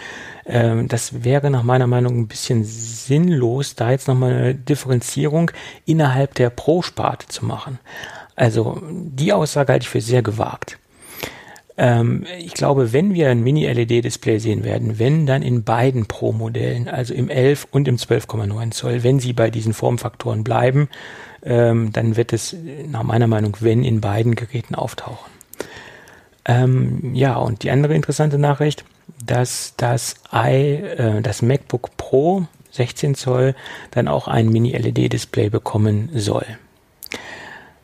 Ähm, das wäre nach meiner Meinung ein bisschen sinnlos, da jetzt nochmal eine Differenzierung innerhalb der Pro-Sparte zu machen. Also die Aussage halte ich für sehr gewagt. Ähm, ich glaube, wenn wir ein Mini-LED-Display sehen werden, wenn dann in beiden Pro-Modellen, also im 11 und im 12,9 Zoll, wenn sie bei diesen Formfaktoren bleiben, ähm, dann wird es nach meiner Meinung, wenn in beiden Geräten auftauchen. Ähm, ja, und die andere interessante Nachricht, dass das i, äh, das MacBook Pro 16 Zoll dann auch ein Mini-LED-Display bekommen soll.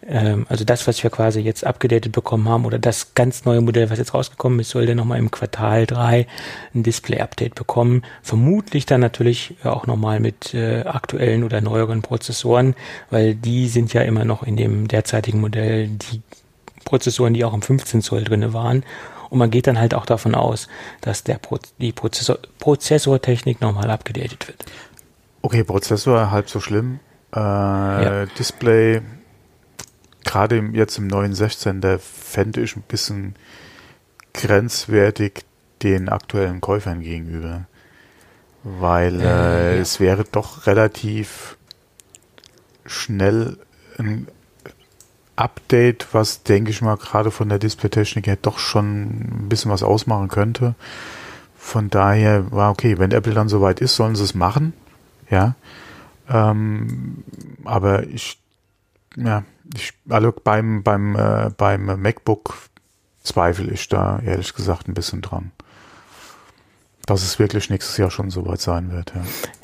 Ähm, also das, was wir quasi jetzt abgedatet bekommen haben oder das ganz neue Modell, was jetzt rausgekommen ist, soll dann nochmal im Quartal 3 ein Display-Update bekommen. Vermutlich dann natürlich auch nochmal mit äh, aktuellen oder neueren Prozessoren, weil die sind ja immer noch in dem derzeitigen Modell die Prozessoren, die auch im 15 Zoll drinne waren. Und man geht dann halt auch davon aus, dass der Pro die Prozessor Prozessortechnik nochmal abgedatet wird. Okay, Prozessor halb so schlimm. Äh, ja. Display, gerade jetzt im neuen 16, der fände ich ein bisschen grenzwertig den aktuellen Käufern gegenüber. Weil äh, ja. es wäre doch relativ schnell ein Update, was denke ich mal gerade von der Displaytechnik her doch schon ein bisschen was ausmachen könnte. Von daher war okay, wenn Apple dann soweit ist, sollen sie es machen. Ja. Ähm, aber ich, ja, ich, also beim, beim, äh, beim MacBook zweifle ich da ehrlich gesagt ein bisschen dran dass es wirklich nächstes Jahr schon soweit sein wird.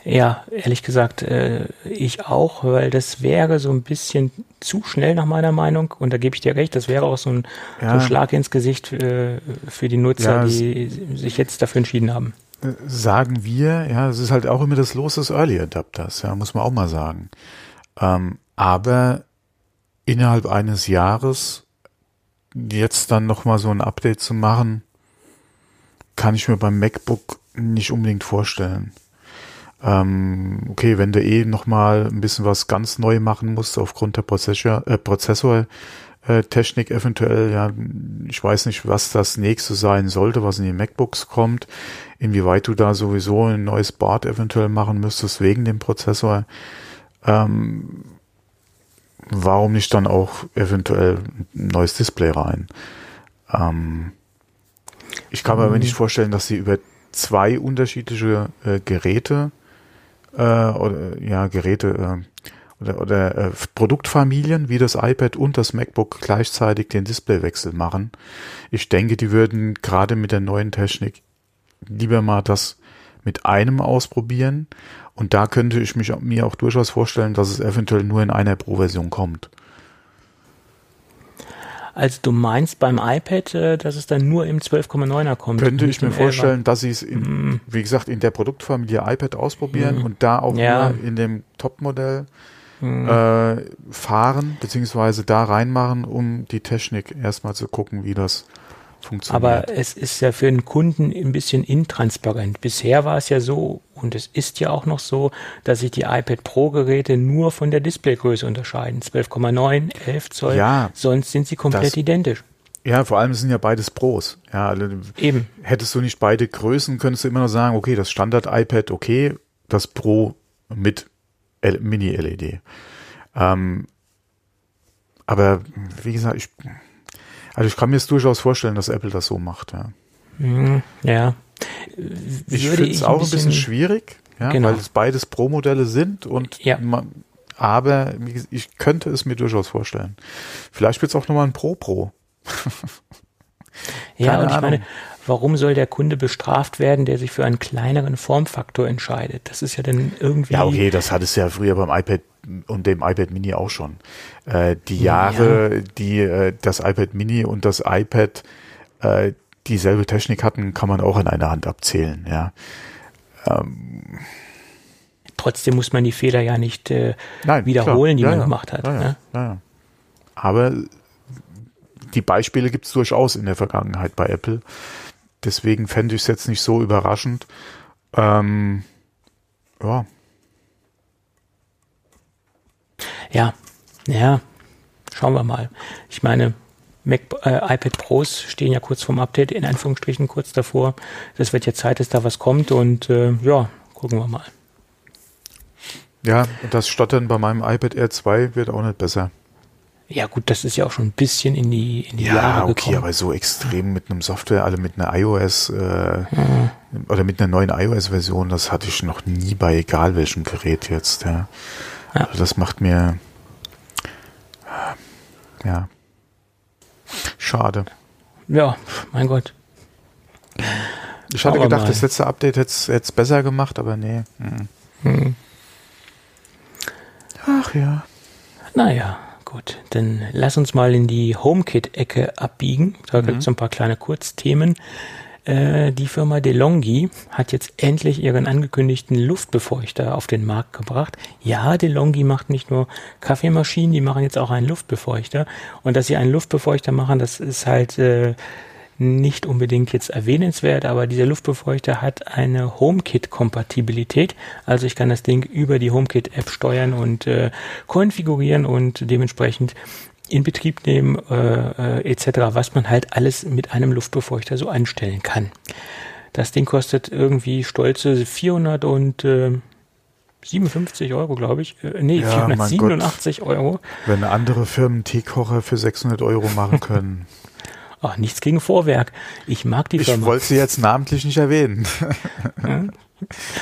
Ja, ja ehrlich gesagt, äh, ich auch, weil das wäre so ein bisschen zu schnell nach meiner Meinung. Und da gebe ich dir recht, das wäre auch so ein, ja. so ein Schlag ins Gesicht äh, für die Nutzer, ja, die sich jetzt dafür entschieden haben. Äh, sagen wir, ja, es ist halt auch immer das Los des Early Adapters, ja, muss man auch mal sagen. Ähm, aber innerhalb eines Jahres jetzt dann nochmal so ein Update zu machen, kann ich mir beim MacBook nicht unbedingt vorstellen. Ähm, okay, wenn du eh nochmal ein bisschen was ganz neu machen musst aufgrund der Prozessor, äh, Prozessor äh, eventuell, ja, ich weiß nicht, was das nächste sein sollte, was in die MacBooks kommt, inwieweit du da sowieso ein neues Board eventuell machen müsstest wegen dem Prozessor. Ähm, warum nicht dann auch eventuell ein neues Display rein? Ähm, ich kann mir aber nicht vorstellen, dass sie über zwei unterschiedliche äh, Geräte äh, oder ja Geräte äh, oder, oder äh, Produktfamilien wie das iPad und das MacBook gleichzeitig den Displaywechsel machen. Ich denke, die würden gerade mit der neuen Technik lieber mal das mit einem ausprobieren und da könnte ich mich mir auch durchaus vorstellen, dass es eventuell nur in einer Pro-Version kommt. Also du meinst beim iPad, äh, dass es dann nur im 12,9er kommt? Könnte ich mir vorstellen, 11er. dass sie es, mm. wie gesagt, in der Produktfamilie iPad ausprobieren mm. und da auch ja. nur in dem Top-Modell mm. äh, fahren, beziehungsweise da reinmachen, um die Technik erstmal zu gucken, wie das funktioniert. Aber es ist ja für den Kunden ein bisschen intransparent. Bisher war es ja so, und es ist ja auch noch so, dass sich die iPad Pro Geräte nur von der Displaygröße unterscheiden. 12,9, 11 Zoll. Ja, sonst sind sie komplett identisch. Ja, vor allem sind ja beides Pros. Ja, also eben. Hättest du nicht beide Größen, könntest du immer noch sagen, okay, das Standard iPad, okay, das Pro mit Mini-LED. Ähm, aber wie gesagt, ich, also ich kann mir es durchaus vorstellen, dass Apple das so macht, ja. Mhm, ja. Ich finde es auch ein bisschen, bisschen schwierig, ja, genau. weil es beides Pro-Modelle sind und ja. man, aber ich könnte es mir durchaus vorstellen. Vielleicht wird es auch nochmal ein Pro-Pro. ja, und ich Ahnung. meine, warum soll der Kunde bestraft werden, der sich für einen kleineren Formfaktor entscheidet? Das ist ja dann irgendwie. Ja, okay, das hat es ja früher beim iPad und dem iPad Mini auch schon. Äh, die Jahre, ja. die äh, das iPad Mini und das iPad äh, dieselbe Technik hatten, kann man auch in einer Hand abzählen, ja. Ähm, Trotzdem muss man die Fehler ja nicht äh, Nein, wiederholen, klar. die ja, man ja. gemacht hat. Ne? Aber die Beispiele gibt es durchaus in der Vergangenheit bei Apple. Deswegen fände ich es jetzt nicht so überraschend. Ähm, ja. Ja, ja, schauen wir mal. Ich meine, Mac, äh, iPad Pros stehen ja kurz vorm Update, in Anführungsstrichen kurz davor. Das wird jetzt Zeit, dass da was kommt und äh, ja, gucken wir mal. Ja, das Stottern bei meinem iPad Air 2 wird auch nicht besser. Ja gut, das ist ja auch schon ein bisschen in die, in die ja, Jahre okay, gekommen. aber so extrem mit einem Software, alle mit einer iOS äh, oder mit einer neuen iOS-Version, das hatte ich noch nie bei egal welchem Gerät jetzt. Ja. Ja. Also das macht mir ja schade. Ja, mein Gott. Ich hatte Aber gedacht, mal. das letzte Update hätte es besser gemacht, aber nee. Mhm. Hm. Ach ja. Naja, gut. Dann lass uns mal in die HomeKit-Ecke abbiegen. Da gibt es ein paar kleine Kurzthemen. Äh, die Firma DeLonghi hat jetzt endlich ihren angekündigten Luftbefeuchter auf den Markt gebracht. Ja, DeLonghi macht nicht nur Kaffeemaschinen, die machen jetzt auch einen Luftbefeuchter. Und dass sie einen Luftbefeuchter machen, das ist halt äh, nicht unbedingt jetzt erwähnenswert, aber dieser Luftbefeuchter hat eine HomeKit-Kompatibilität. Also ich kann das Ding über die HomeKit-App steuern und äh, konfigurieren und dementsprechend in Betrieb nehmen äh, äh, etc., was man halt alles mit einem Luftbefeuchter so einstellen kann. Das Ding kostet irgendwie stolze 400 und äh, 57 Euro, glaube ich. Äh, nee, Ja, mein 487 Euro. Wenn andere Firmen Teekocher für 600 Euro machen können. Ach, nichts gegen Vorwerk. Ich mag die ich Firma. wollte sie jetzt namentlich nicht erwähnen.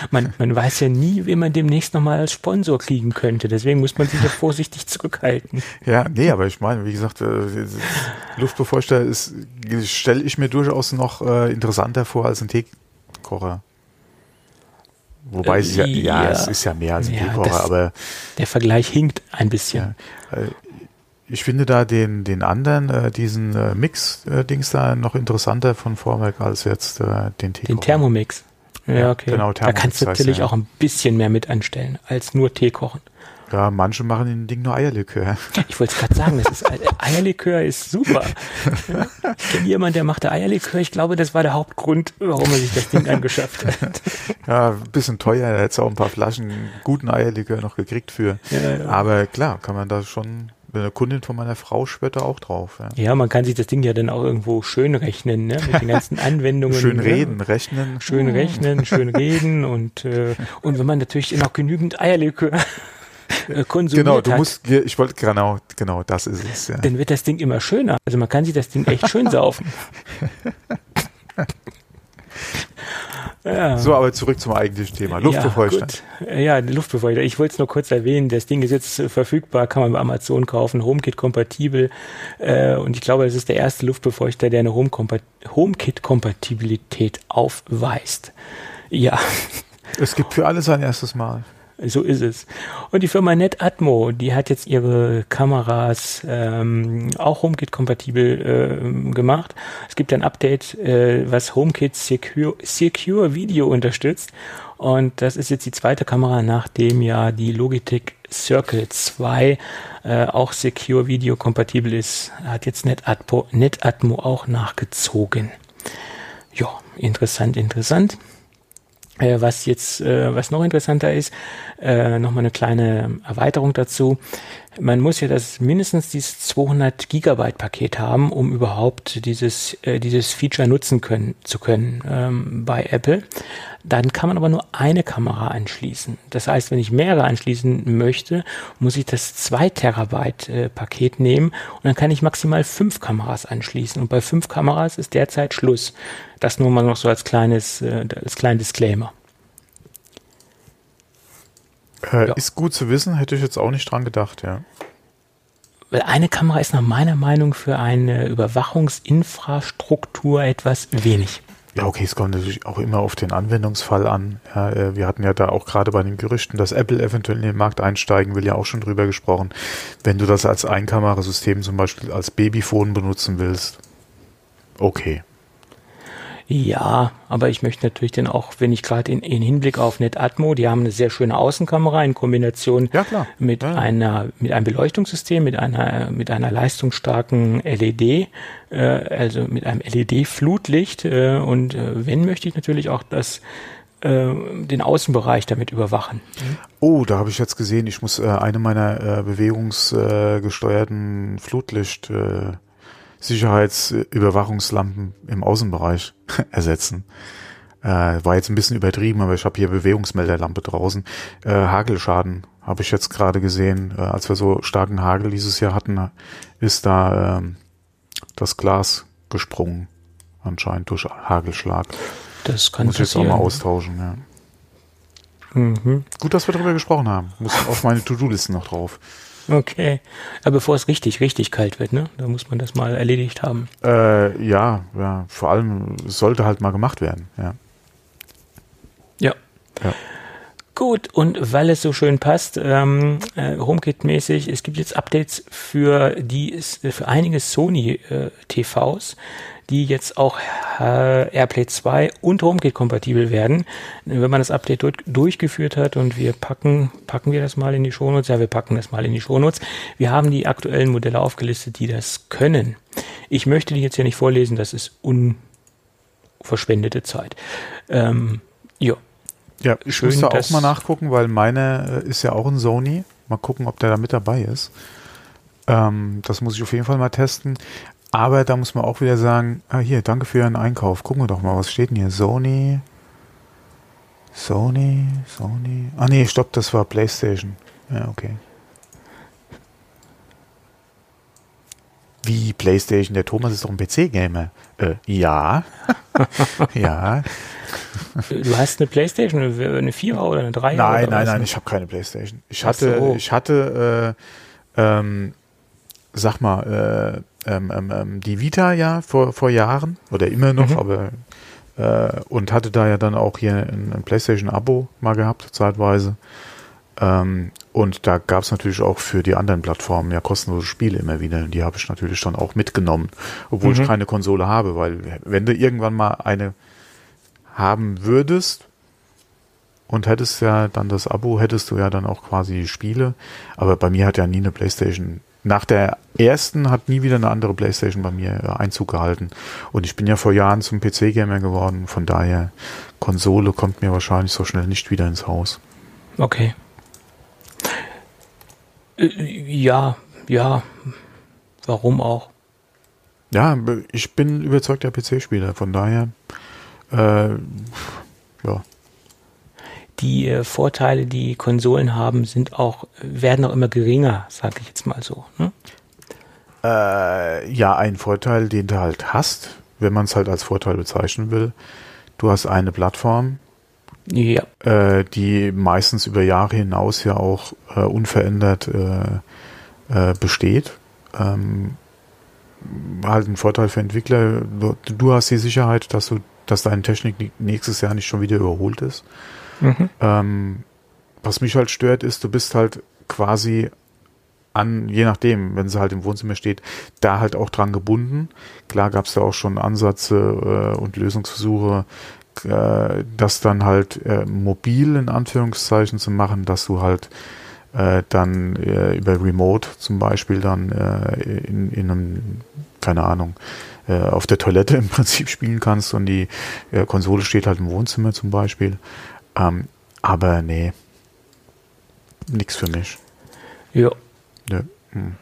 Man, man weiß ja nie, wen man demnächst nochmal als Sponsor kriegen könnte. Deswegen muss man sich da vorsichtig zurückhalten. Ja, nee, aber ich meine, wie gesagt, äh, Luftbefeuchter stelle ich mir durchaus noch äh, interessanter vor als ein Teekocher. Wobei es ja, ja, Ja. es ist ja mehr als ein Ja, Teekocher, aber Der Vergleich hinkt ein bisschen. Ich finde da den, den anderen, äh, diesen äh, Mix-Dings da noch interessanter von Vorwerk als jetzt äh, den Teekocher. Den Thermomix. Ja, Ja, okay. genau, da Thermomix kannst du natürlich der. auch ein bisschen mehr mit anstellen, als nur Tee kochen. Ja, manche machen dem Ding nur Eierlikör. Ich wollte gerade sagen, das ist, Eierlikör ist super. Ja. Ich kenne jemanden, der machte Eierlikör. Ich glaube, das war der Hauptgrund, warum er sich das Ding angeschafft hat. Ja, ein bisschen teuer, da hätte es auch ein paar Flaschen guten Eierlikör noch gekriegt für. Ja, ja. Aber klar, kann man da schon, eine Kundin von meiner Frau schwört da auch drauf. Ja. Ja, man kann sich das Ding ja dann auch irgendwo schön rechnen, ne? mit den ganzen Anwendungen. Schön ne? reden, rechnen. Schön rechnen, schön reden und, äh, und wenn man natürlich noch genügend Eierlikör äh, konsumiert Genau, du hat, musst, ich wollte, genau, genau, das ist es. Ja. dann wird das Ding immer schöner. Also man kann sich das Ding echt schön saufen. ja. So, aber zurück zum eigentlichen Thema. Luftbefeuchter. Ja, ja, die Luftbefeuchter. Ich wollte es nur kurz erwähnen. Das Ding ist jetzt verfügbar, kann man bei Amazon kaufen, HomeKit-kompatibel. Äh, und ich glaube, das ist der erste Luftbefeuchter, der eine HomeKit-Kompatibilität aufweist. Ja, Es gibt für alles ein erstes Mal. So ist es. Und die Firma NetAtmo, die hat jetzt ihre Kameras ähm, auch HomeKit-kompatibel ähm, gemacht. Es gibt ein Update, äh, was HomeKit Secure, Secure Video unterstützt. Und das ist jetzt die zweite Kamera, nachdem ja die Logitech Circle 2 äh, auch Secure Video kompatibel ist, hat jetzt NetAtmo, NetAtmo auch nachgezogen. Ja, interessant, interessant. Äh, was jetzt, äh, was noch interessanter ist, äh, nochmal eine kleine Erweiterung dazu. Man muss ja das mindestens dieses 200 Gigabyte Paket haben, um überhaupt dieses, äh, dieses Feature nutzen können, zu können ähm, bei Apple. Dann kann man aber nur eine Kamera anschließen. Das heißt, wenn ich mehrere anschließen möchte, muss ich das 2 Terabyte äh, Paket nehmen und dann kann ich maximal fünf Kameras anschließen. Und bei fünf Kameras ist derzeit Schluss. Das nur mal noch so als kleines, äh, als kleinen Disclaimer. Äh, Ja. Ist gut zu wissen, hätte ich jetzt auch nicht dran gedacht, ja. Weil eine Kamera ist nach meiner Meinung für eine Überwachungsinfrastruktur etwas wenig. Ja, okay, es kommt natürlich auch immer auf den Anwendungsfall an. Ja, äh, wir hatten ja da auch gerade bei den Gerüchten, dass Apple eventuell in den Markt einsteigen will, ja auch schon drüber gesprochen. Wenn du das als Einkamerasystem zum Beispiel als Babyphone benutzen willst, okay. Ja, aber ich möchte natürlich dann auch, wenn ich gerade in, in Hinblick auf NetAtmo, die haben eine sehr schöne Außenkamera in Kombination Ja, mit Ja. einer mit einem Beleuchtungssystem, mit einer mit einer leistungsstarken LED, äh, also mit einem LED-Flutlicht äh, und äh, wenn möchte ich natürlich auch das äh, den Außenbereich damit überwachen. Oh, da habe ich jetzt gesehen, ich muss äh, eine meiner äh, bewegungsgesteuerten Flutlicht äh, Sicherheitsüberwachungslampen im Außenbereich ersetzen. Äh, war jetzt ein bisschen übertrieben, aber ich habe hier Bewegungsmelderlampe draußen. Äh, Hagelschaden habe ich jetzt gerade gesehen, äh, als wir so starken Hagel dieses Jahr hatten, ist da ähm, das Glas gesprungen, anscheinend durch Hagelschlag. Das kann Muss ich jetzt auch mal austauschen, ja. Mhm. Gut, dass wir darüber gesprochen haben. Muss auf meine To-Do-Listen noch drauf. Okay. Aber bevor es richtig, richtig kalt wird, ne? Da muss man das mal erledigt haben. Äh, ja, ja, vor allem sollte halt mal gemacht werden, ja. Ja. Ja. Gut, und weil es so schön passt, ähm, äh, HomeKit-mäßig, es gibt jetzt Updates für die für einige Sony äh, TVs, die jetzt auch äh, AirPlay 2 und HomeKit kompatibel werden. Wenn man das Update durch, durchgeführt hat und wir packen, packen wir das mal in die Shownotes, ja, wir packen das mal in die Shownotes. Wir haben die aktuellen Modelle aufgelistet, die das können. Ich möchte die jetzt hier nicht vorlesen, das ist unverschwendete Zeit. Ähm, ja, Ja, ich Schön, muss da auch mal nachgucken, weil meine äh, ist ja auch ein Sony. Mal gucken, ob der da mit dabei ist. Ähm, das muss ich auf jeden Fall mal testen. Aber da muss man auch wieder sagen, ah, hier, danke für Ihren Einkauf. Gucken wir doch mal, was steht denn hier? Sony, Sony, Sony. Ah nee, stopp, das war PlayStation. Ja, okay. Wie PlayStation? Der Thomas ist doch ein PC-Gamer. Äh, ja. ja. du hast eine Playstation, eine, 4er oder eine 3er? Nein, nein, nein, ich habe keine Playstation. Ich hatte, so. ich hatte, äh, ähm, sag mal, äh, ähm, ähm, ähm, die Vita ja vor, vor Jahren oder immer noch, Mhm. aber äh, und hatte da ja dann auch hier ein, ein PlayStation-Abo mal gehabt, zeitweise. Ähm, und da gab es natürlich auch für die anderen Plattformen ja kostenlose Spiele immer wieder. Und die habe ich natürlich dann auch mitgenommen, obwohl Mhm. ich keine Konsole habe, weil wenn du irgendwann mal eine haben würdest und hättest ja dann das Abo, hättest du ja dann auch quasi die Spiele. Aber bei mir hat ja nie eine Playstation. Nach der ersten hat nie wieder eine andere Playstation bei mir äh, Einzug gehalten. Und ich bin ja vor Jahren zum PC-Gamer geworden. Von daher, Konsole kommt mir wahrscheinlich so schnell nicht wieder ins Haus. Okay. Äh, Ja, ja. Warum auch? Ja, ich bin überzeugter PC-Spieler. Von daher, äh, ja. Die äh, Vorteile, die Konsolen haben, sind auch, werden auch immer geringer, sage ich jetzt mal so. Ne? Äh, ja, ein Vorteil, den du halt hast, wenn man es halt als Vorteil bezeichnen will. Du hast eine Plattform, Ja, äh, die meistens über Jahre hinaus ja auch äh, unverändert äh, äh, besteht. Ähm, halt ein Vorteil für Entwickler. Du, du hast die Sicherheit, dass du, dass deine Technik ni- nächstes Jahr nicht schon wieder überholt ist. Mhm. Ähm, was mich halt stört, ist, du bist halt quasi an, je nachdem, wenn sie halt im Wohnzimmer steht, da halt auch dran gebunden. Klar gab es da auch schon Ansätze äh, und Lösungsversuche, äh, das dann halt äh, mobil in Anführungszeichen zu machen, dass du halt äh, dann äh, über Remote zum Beispiel dann äh, in, in einem, keine Ahnung, auf der Toilette im Prinzip spielen kannst und die Konsole steht halt im Wohnzimmer zum Beispiel. Ähm, aber nee, nix für mich. ja. Nö. Hm.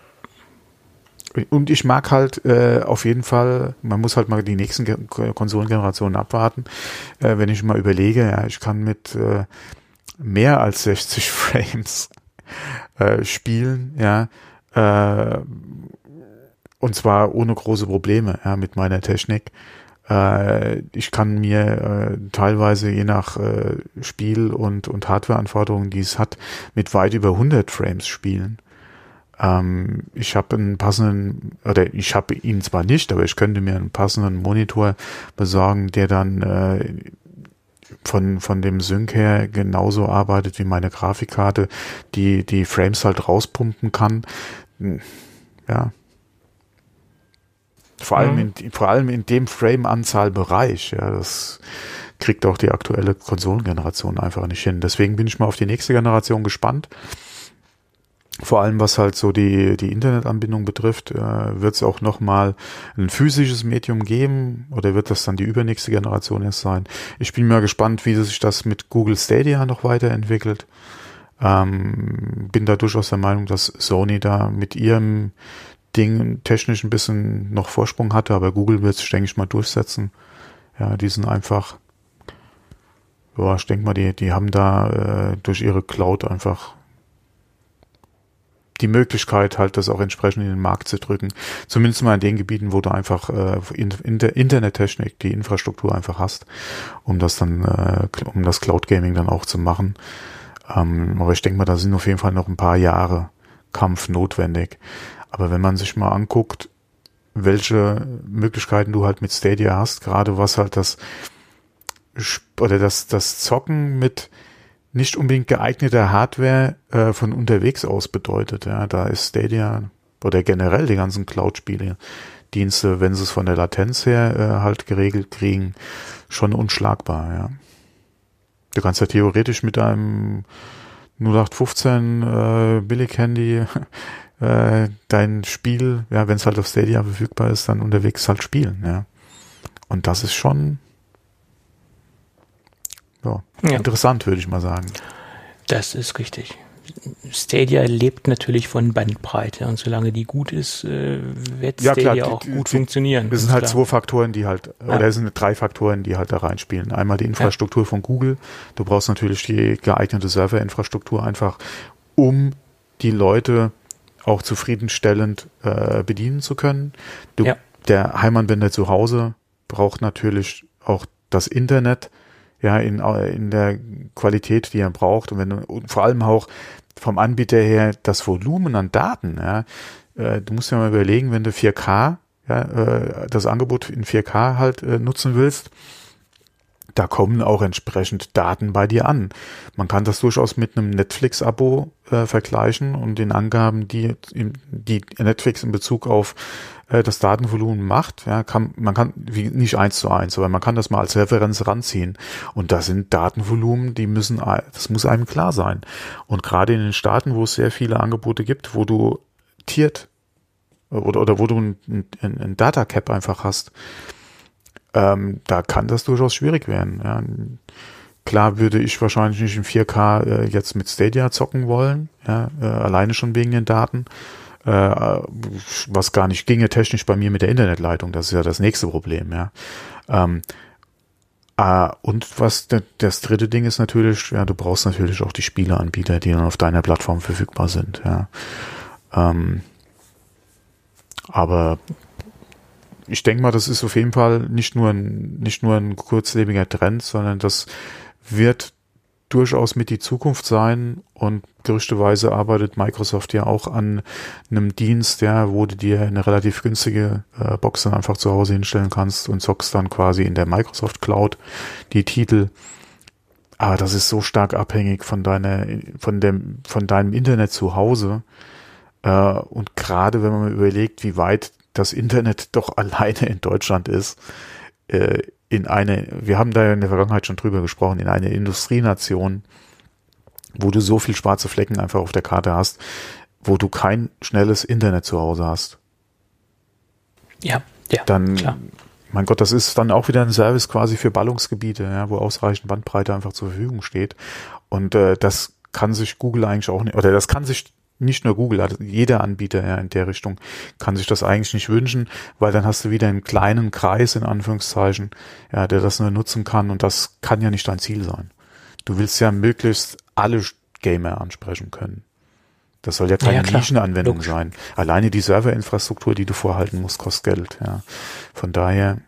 Und ich mag halt äh, auf jeden Fall, man muss halt mal die nächsten Ge Konsolengenerationen abwarten. Äh, wenn ich mal überlege, ja, ich kann mit äh, mehr als 60 Frames äh, spielen, ja, äh, und zwar ohne große Probleme, ja, mit meiner Technik. Äh, ich kann mir äh, teilweise je nach äh, Spiel und, und Hardwareanforderungen, die es hat, mit weit über 100 Frames spielen. Ähm, ich habe einen passenden, oder ich habe ihn zwar nicht, aber ich könnte mir einen passenden Monitor besorgen, der dann äh, von, von dem Sync her genauso arbeitet wie meine Grafikkarte, die die Frames halt rauspumpen kann. Hm, Ja. Vor allem, Mhm. in, vor allem in dem Frame-Anzahl-Bereich, ja, das kriegt auch die aktuelle Konsolengeneration einfach nicht hin. Deswegen bin ich mal auf die nächste Generation gespannt. Vor allem was halt so die, die Internetanbindung betrifft, äh, wird es auch nochmal ein physisches Medium geben oder wird das dann die übernächste Generation erst sein? Ich bin mal gespannt, wie sich das mit Google Stadia noch weiterentwickelt. Ähm, bin da durchaus der Meinung, dass Sony da mit ihrem Ding technisch ein bisschen noch Vorsprung hatte, aber Google wird es, denke ich mal, durchsetzen. Ja, die sind einfach, ja, ich denke mal, die, die haben da äh, durch ihre Cloud einfach die Möglichkeit, halt das auch entsprechend in den Markt zu drücken. Zumindest mal in den Gebieten, wo du einfach äh, in der Internettechnik die Infrastruktur einfach hast, um das dann, äh, um das Cloud Gaming dann auch zu machen. Ähm, aber ich denke mal, da sind auf jeden Fall noch ein paar Jahre Kampf notwendig. Aber wenn man sich mal anguckt, welche Möglichkeiten du halt mit Stadia hast, gerade was halt das oder das, das Zocken mit nicht unbedingt geeigneter Hardware äh, von unterwegs aus bedeutet. Ja, da ist Stadia oder generell die ganzen Cloud-Spiele, Dienste, wenn sie es von der Latenz her äh, halt geregelt kriegen, schon unschlagbar. Ja, du kannst ja theoretisch mit einem 0815 äh, Billig-Handy äh, dein Spiel, ja, wenn es halt auf Stadia verfügbar ist, dann unterwegs halt spielen. Ja, und das ist schon ja, ja. interessant, würde ich mal sagen. Das ist richtig. Stadia lebt natürlich von Bandbreite und solange die gut ist, äh, wird ja, Stadia klar, auch die, gut die, funktionieren. Es sind halt klar. zwei Faktoren, die halt, ja. oder es sind drei Faktoren, die halt da reinspielen. Einmal die Infrastruktur ja. von Google. Du brauchst natürlich die geeignete Serverinfrastruktur einfach, um die Leute auch zufriedenstellend äh, bedienen zu können. Du, Der Heimanwender zu Hause braucht natürlich auch das Internet, ja, in, in der Qualität, die er braucht und wenn und vor allem auch vom Anbieter her das Volumen an Daten, ja, äh, du musst ja mal überlegen, wenn du 4K, ja, äh, das Angebot in 4K halt äh, nutzen willst, da kommen auch entsprechend Daten bei dir an. Man kann das durchaus mit einem Netflix-Abo äh, vergleichen und den Angaben, die, die Netflix in Bezug auf äh, das Datenvolumen macht. Ja, kann, man kann wie, nicht eins zu eins, aber man kann das mal als Referenz ranziehen. Und da sind Datenvolumen, die müssen, das muss einem klar sein. Und gerade in den Staaten, wo es sehr viele Angebote gibt, wo du tiert oder, oder wo du ein, ein, ein Data Cap einfach hast, ähm, da kann das durchaus schwierig werden. Ja. Klar würde ich wahrscheinlich nicht in 4K äh, jetzt mit Stadia zocken wollen, ja, äh, alleine schon wegen den Daten, äh, was gar nicht ginge technisch bei mir mit der Internetleitung. Das ist ja das nächste Problem. Ja. Ähm, äh, und was das dritte Ding ist natürlich, ja, du brauchst natürlich auch die Spieleanbieter, die dann auf deiner Plattform verfügbar sind. Ja. Ähm, aber ich denke mal, das ist auf jeden Fall nicht nur ein, nicht nur ein kurzlebiger Trend, sondern das wird durchaus mit die Zukunft sein und gerüchteweise arbeitet Microsoft ja auch an einem Dienst, ja, wo du dir eine relativ günstige äh, Box dann einfach zu Hause hinstellen kannst und zockst dann quasi in der Microsoft Cloud die Titel. Aber das ist so stark abhängig von deiner, von dem, von deinem Internet zu Hause. Äh, und gerade wenn man überlegt, wie weit das Internet doch alleine in Deutschland ist, äh, in eine, wir haben da ja in der Vergangenheit schon drüber gesprochen, in eine Industrienation, wo du so viel schwarze Flecken einfach auf der Karte hast, wo du kein schnelles Internet zu Hause hast. Ja, ja. Dann, klar. mein Gott, das ist dann auch wieder ein Service quasi für Ballungsgebiete, ja, wo ausreichend Bandbreite einfach zur Verfügung steht. Und äh, das kann sich Google eigentlich auch nicht, oder das kann sich nicht nur Google, also jeder Anbieter ja, in der Richtung kann sich das eigentlich nicht wünschen, weil dann hast du wieder einen kleinen Kreis in Anführungszeichen, ja, der das nur nutzen kann und das kann ja nicht dein Ziel sein. Du willst ja möglichst alle Gamer ansprechen können. Das soll ja keine ja, Nischenanwendung Logisch. sein. Alleine die Serverinfrastruktur, die du vorhalten musst, kostet Geld. Ja. Von daher,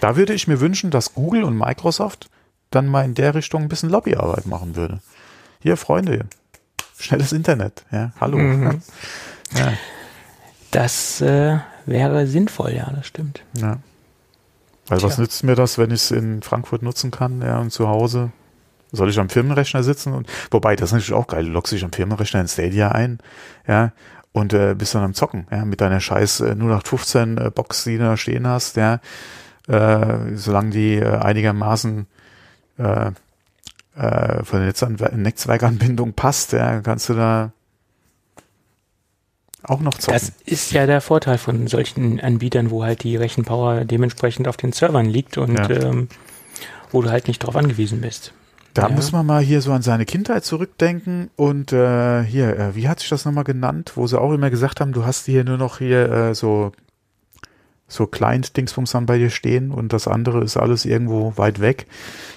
da würde ich mir wünschen, dass Google und Microsoft dann mal in der Richtung ein bisschen Lobbyarbeit machen würde hier Freunde, schnelles Internet, ja, hallo. Mhm. Ja. Das äh, wäre sinnvoll, ja, das stimmt. Ja. Weil Tja. was nützt mir das, wenn ich es in Frankfurt nutzen kann, ja, und zu Hause soll ich am Firmenrechner sitzen und wobei das ist natürlich auch geil, du loggst dich am Firmenrechner in Stadia ein, ja, und äh, bist dann am Zocken, ja, mit deiner scheiß äh, 0815 äh, Box, die du da stehen hast, ja, äh, solange die äh, einigermaßen äh, äh, von der Netzwerkanbindung passt, ja, kannst du da auch noch zocken. Das ist ja der Vorteil von solchen Anbietern, wo halt die Rechenpower dementsprechend auf den Servern liegt und ja. ähm, wo du halt nicht drauf angewiesen bist. Da ja. muss man mal hier so an seine Kindheit zurückdenken und äh, hier, äh, wie hat sich das nochmal genannt, wo sie auch immer gesagt haben, du hast hier nur noch hier äh, so so Client-Dingsbums dann bei dir stehen und das andere ist alles irgendwo weit weg.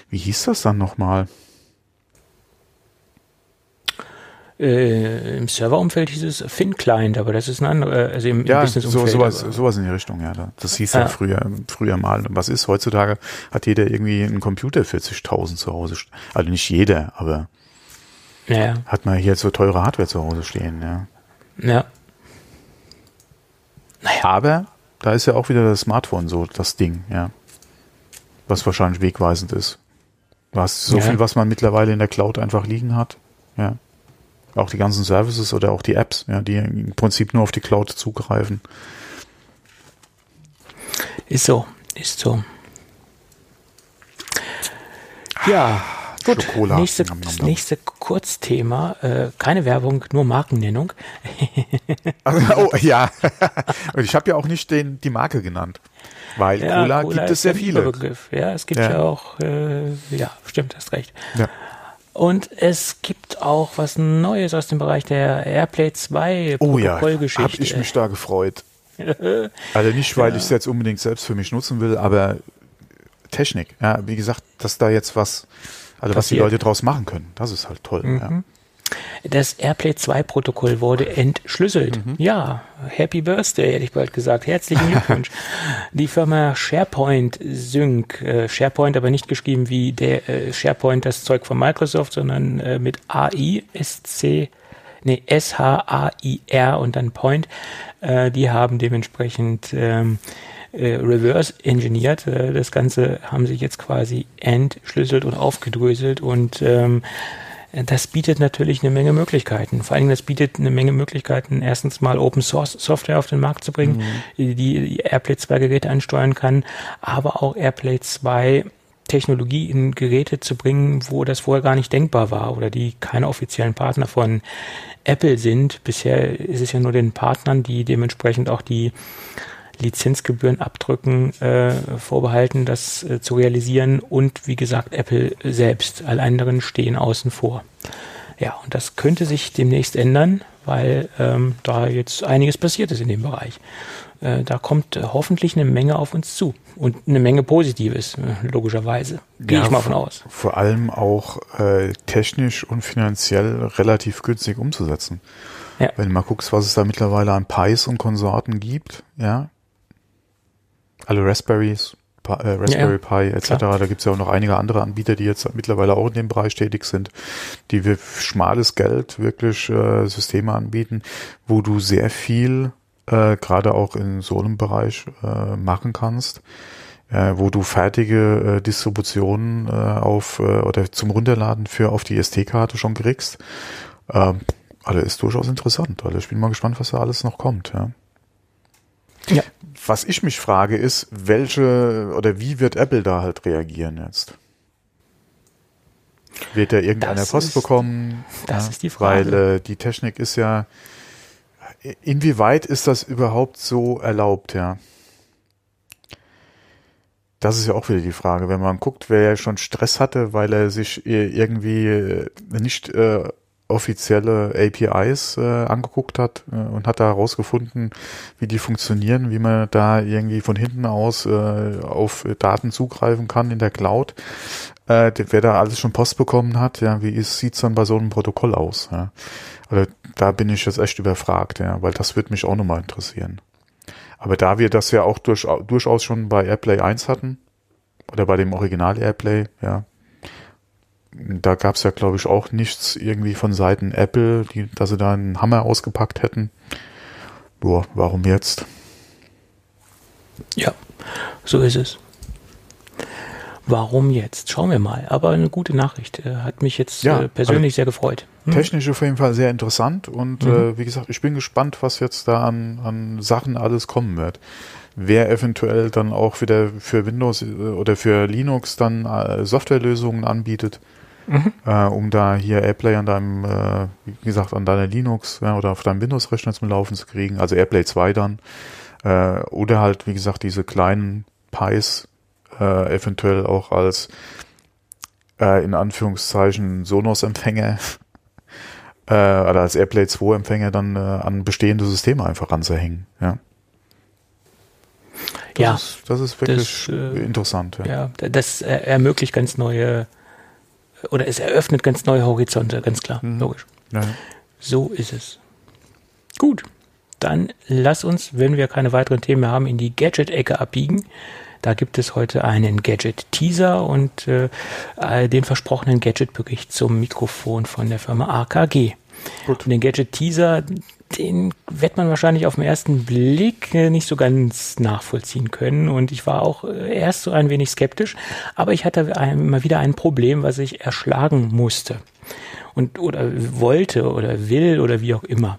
Wie hieß das dann nochmal? Äh, Im Serverumfeld hieß es Fin-Client, aber das ist ein anderer, also im, ja, im so, sowas, sowas in die Richtung, ja. Das hieß ja, ja früher, früher mal. Was ist heutzutage? Hat jeder irgendwie einen Computer 40.000 zu Hause. Also nicht jeder, aber ja. hat man hier so teure Hardware zu Hause stehen, ja. Ja. Naja. Aber da ist ja auch wieder das Smartphone so das Ding, ja. Was wahrscheinlich wegweisend ist. Was so ja. viel, was man mittlerweile in der Cloud einfach liegen hat, ja. Auch die ganzen Services oder auch die Apps, ja, die im Prinzip nur auf die Cloud zugreifen. Ist so, ist so. Ja, gut. Nächste, das nächste Kurzthema, äh, keine Werbung, nur Markennennung. oh, ja. Und ich habe ja auch nicht den, die Marke genannt. Weil ja, Cola, Cola, gibt es sehr viele. Begriff. Ja, es gibt ja, ja auch, äh, ja, stimmt, hast recht. Ja. Und es gibt auch was Neues aus dem Bereich der Airplay 2 Oh ja, habe ich mich da gefreut. also nicht, weil ja. ich es jetzt unbedingt selbst für mich nutzen will, aber Technik. Ja, wie gesagt, dass da jetzt was, also Passiert. was die Leute draus machen können, das ist halt toll. Mhm. Ja. Das AirPlay 2 Protokoll wurde entschlüsselt. Mhm. Ja, Happy Birthday, hätte ich bald gesagt. Herzlichen Glückwunsch. die Firma SharePoint Sync, äh, SharePoint aber nicht geschrieben wie der äh, SharePoint, das Zeug von Microsoft, sondern äh, mit AI, SC, nee, S-H-A-I-R und dann Point. Äh, die haben dementsprechend ähm, äh, reverse engineert. Äh, das Ganze haben sie jetzt quasi entschlüsselt und aufgedröselt und ähm, das bietet natürlich eine Menge Möglichkeiten. Vor allen Dingen, das bietet eine Menge Möglichkeiten, erstens mal Open Source Software auf den Markt zu bringen, mhm. die, Airplay 2 Geräte ansteuern kann, aber auch Airplay 2 Technologie in Geräte zu bringen, wo das vorher gar nicht denkbar war oder die keine offiziellen Partner von Apple sind. Bisher ist es ja nur den Partnern, die dementsprechend auch die Lizenzgebühren abdrücken, äh, vorbehalten, das äh, zu realisieren. Und wie gesagt, Apple selbst. Alle anderen stehen außen vor. Ja, und das könnte sich demnächst ändern, weil ähm, da jetzt einiges passiert ist in dem Bereich. Äh, da kommt äh, hoffentlich eine Menge auf uns zu und eine Menge Positives, äh, logischerweise. Gehe ja, ich mal von aus. Vor allem auch technisch und finanziell relativ günstig umzusetzen. Ja. Wenn du mal guckst, was es da mittlerweile an Pies und Konsorten gibt, ja, alle Raspberries, äh, Raspberry ja, Pi etc. Klar. Da gibt es ja auch noch einige andere Anbieter, die jetzt mittlerweile auch in dem Bereich tätig sind, die für schmales Geld wirklich äh, Systeme anbieten, wo du sehr viel äh, gerade auch in so einem Bereich äh, machen kannst, äh, wo du fertige äh, Distributionen äh, auf äh, oder zum Runterladen für auf die SD-Karte schon kriegst. Ähm, also ist durchaus interessant. Also ich bin mal gespannt, was da alles noch kommt. Ja. Ja. Was ich mich frage ist, welche oder wie wird Apple da halt reagieren jetzt? Wird er irgendeine das Post ist, bekommen? Das ja, ist die Frage. Weil äh, die Technik ist ja, inwieweit ist das überhaupt so erlaubt, ja? Das ist ja auch wieder die Frage. Wenn man guckt, wer ja schon Stress hatte, weil er sich irgendwie äh, nicht äh, offizielle APIs äh, angeguckt hat äh, und hat da herausgefunden, wie die funktionieren, wie man da irgendwie von hinten aus äh, auf Daten zugreifen kann in der Cloud. Äh, wer da alles schon Post bekommen hat, ja, wie sieht's dann bei so einem Protokoll aus? Ja? Also da bin ich jetzt echt überfragt, ja, weil das wird mich auch nochmal interessieren. Aber da wir das ja auch durch, durchaus schon bei Airplay 1 hatten, oder bei dem Original Airplay, ja, da gab es ja, glaube ich, auch nichts irgendwie von Seiten Apple, die, dass sie da einen Hammer ausgepackt hätten. Boah, warum jetzt? Ja, so ist es. Warum jetzt? Schauen wir mal. Aber eine gute Nachricht. Äh, hat mich jetzt ja, äh, persönlich also sehr gefreut. Hm? Technisch auf jeden Fall sehr interessant und mhm. äh, wie gesagt, ich bin gespannt, was jetzt da an, an Sachen alles kommen wird. Wer eventuell dann auch wieder für Windows äh, oder für Linux dann äh, Softwarelösungen anbietet mhm. äh, um da hier AirPlay an deinem, äh, wie gesagt, an deiner Linux ja, oder auf deinem Windows-Rechner zum Laufen zu kriegen, also AirPlay 2 dann. Äh, oder halt, wie gesagt, diese kleinen Pies äh, eventuell auch als äh, in Anführungszeichen Sonos-Empfänger äh, oder als AirPlay 2 Empfänger dann äh, an bestehende Systeme einfach ranzuhängen. Ja. Das ja, ist, das ist wirklich das, äh, interessant. Ja, ja das äh, ermöglicht ganz neue oder es eröffnet ganz neue Horizonte, ganz klar, mhm. logisch. Ja. So ist es. Gut, dann lass uns, wenn wir keine weiteren Themen mehr haben, in die Gadget-Ecke abbiegen. Da gibt es heute einen Gadget-Teaser und äh, den versprochenen Gadget-Bericht zum Mikrofon von der Firma AKG. Gut. Und den Gadget-Teaser, den wird man wahrscheinlich auf den ersten Blick äh, nicht so ganz nachvollziehen können. Und ich war auch äh, erst so ein wenig skeptisch, aber ich hatte immer wieder ein Problem, was ich erschlagen musste und oder wollte oder will oder wie auch immer.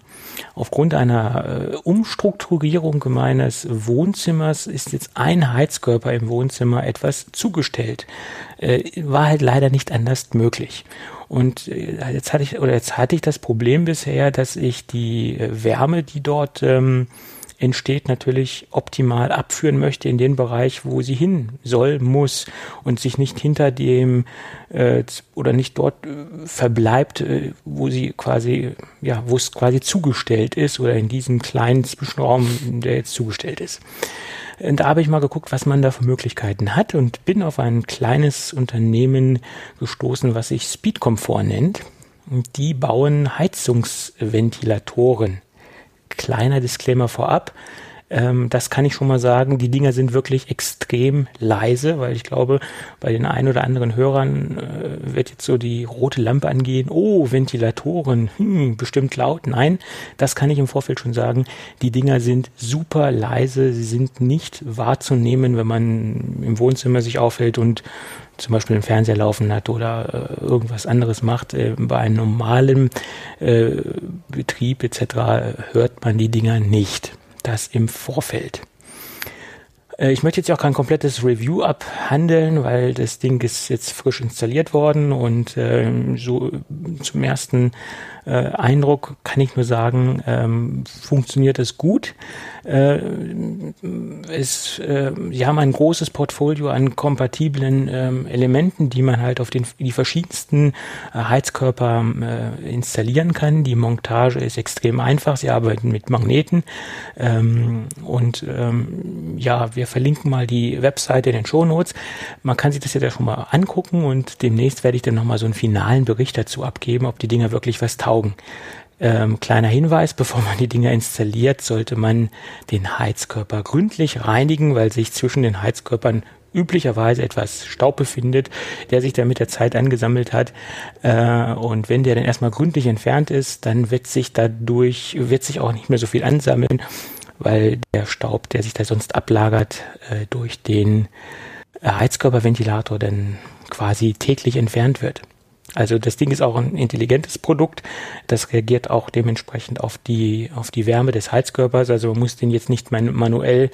Aufgrund einer äh, Umstrukturierung meines Wohnzimmers ist jetzt ein Heizkörper im Wohnzimmer etwas zugestellt. Äh, war halt leider nicht anders möglich. Und äh, jetzt hatte ich oder jetzt hatte ich das Problem bisher, dass ich die äh, Wärme, die dort ähm, entsteht, natürlich optimal abführen möchte in den Bereich, wo sie hin soll, muss und sich nicht hinter dem äh, oder nicht dort äh, verbleibt, äh, wo sie quasi, ja, wo es quasi zugestellt ist oder in diesem kleinen Zwischenraum, der jetzt zugestellt ist. Und da habe ich mal geguckt, was man da für Möglichkeiten hat und bin auf ein kleines Unternehmen gestoßen, was sich Speedkomfort nennt. Und die bauen Heizungsventilatoren kleiner Disclaimer vorab. Ähm, das kann ich schon mal sagen. Die Dinger sind wirklich extrem leise, weil ich glaube, bei den ein oder anderen Hörern äh, wird jetzt so die rote Lampe angehen. Oh, Ventilatoren, hm, bestimmt laut. Nein, das kann ich im Vorfeld schon sagen. Die Dinger sind super leise. Sie sind nicht wahrzunehmen, wenn man im Wohnzimmer sich aufhält und zum Beispiel einen Fernseher laufen hat oder äh, irgendwas anderes macht. Äh, bei einem normalen äh, Betrieb etc. hört man die Dinger nicht. Das im Vorfeld. Äh, ich möchte jetzt auch kein komplettes Review abhandeln, weil das Ding ist jetzt frisch installiert worden und äh, so zum ersten äh, Eindruck kann ich nur sagen, ähm, funktioniert es gut. Äh, es, äh, sie haben ein großes Portfolio an kompatiblen ähm, Elementen, die man halt auf den, die verschiedensten äh, Heizkörper äh, installieren kann. Die Montage ist extrem einfach. Sie arbeiten mit Magneten. Ähm, und ähm, ja, wir verlinken mal die Webseite in den Show Notes. Man kann sich das ja schon mal angucken und demnächst werde ich dann nochmal so einen finalen Bericht dazu abgeben, ob die Dinger wirklich was taugen. Ähm, kleiner Hinweis, bevor man die Dinger installiert, sollte man den Heizkörper gründlich reinigen, weil sich zwischen den Heizkörpern üblicherweise etwas Staub befindet, der sich dann mit der Zeit angesammelt hat. Äh, und wenn der dann erstmal gründlich entfernt ist, dann wird sich dadurch, wird sich auch nicht mehr so viel ansammeln, weil der Staub, der sich da sonst ablagert, äh, durch den Heizkörperventilator dann quasi täglich entfernt wird. Also das Ding ist auch ein intelligentes Produkt. Das reagiert auch dementsprechend auf die, auf die Wärme des Heizkörpers. Also man muss den jetzt nicht manuell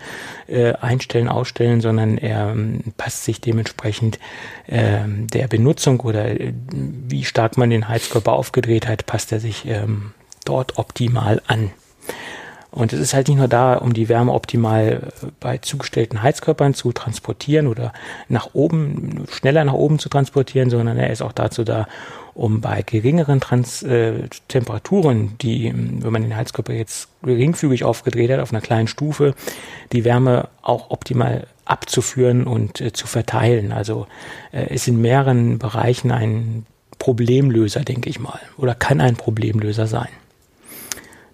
äh, einstellen, ausstellen, sondern er ähm, passt sich dementsprechend äh, der Benutzung oder äh, wie stark man den Heizkörper aufgedreht hat, passt er sich ähm, dort optimal an. Und es ist halt nicht nur da, um die Wärme optimal äh, bei zugestellten Heizkörpern zu transportieren oder nach oben, schneller nach oben zu transportieren, sondern er ist auch dazu da, um bei geringeren Trans äh, Temperaturen, die, wenn man den Heizkörper jetzt geringfügig aufgedreht hat, auf einer kleinen Stufe, die Wärme auch optimal abzuführen und äh, zu verteilen. Also äh, ist in mehreren Bereichen ein Problemlöser, denke ich mal, oder kann ein Problemlöser sein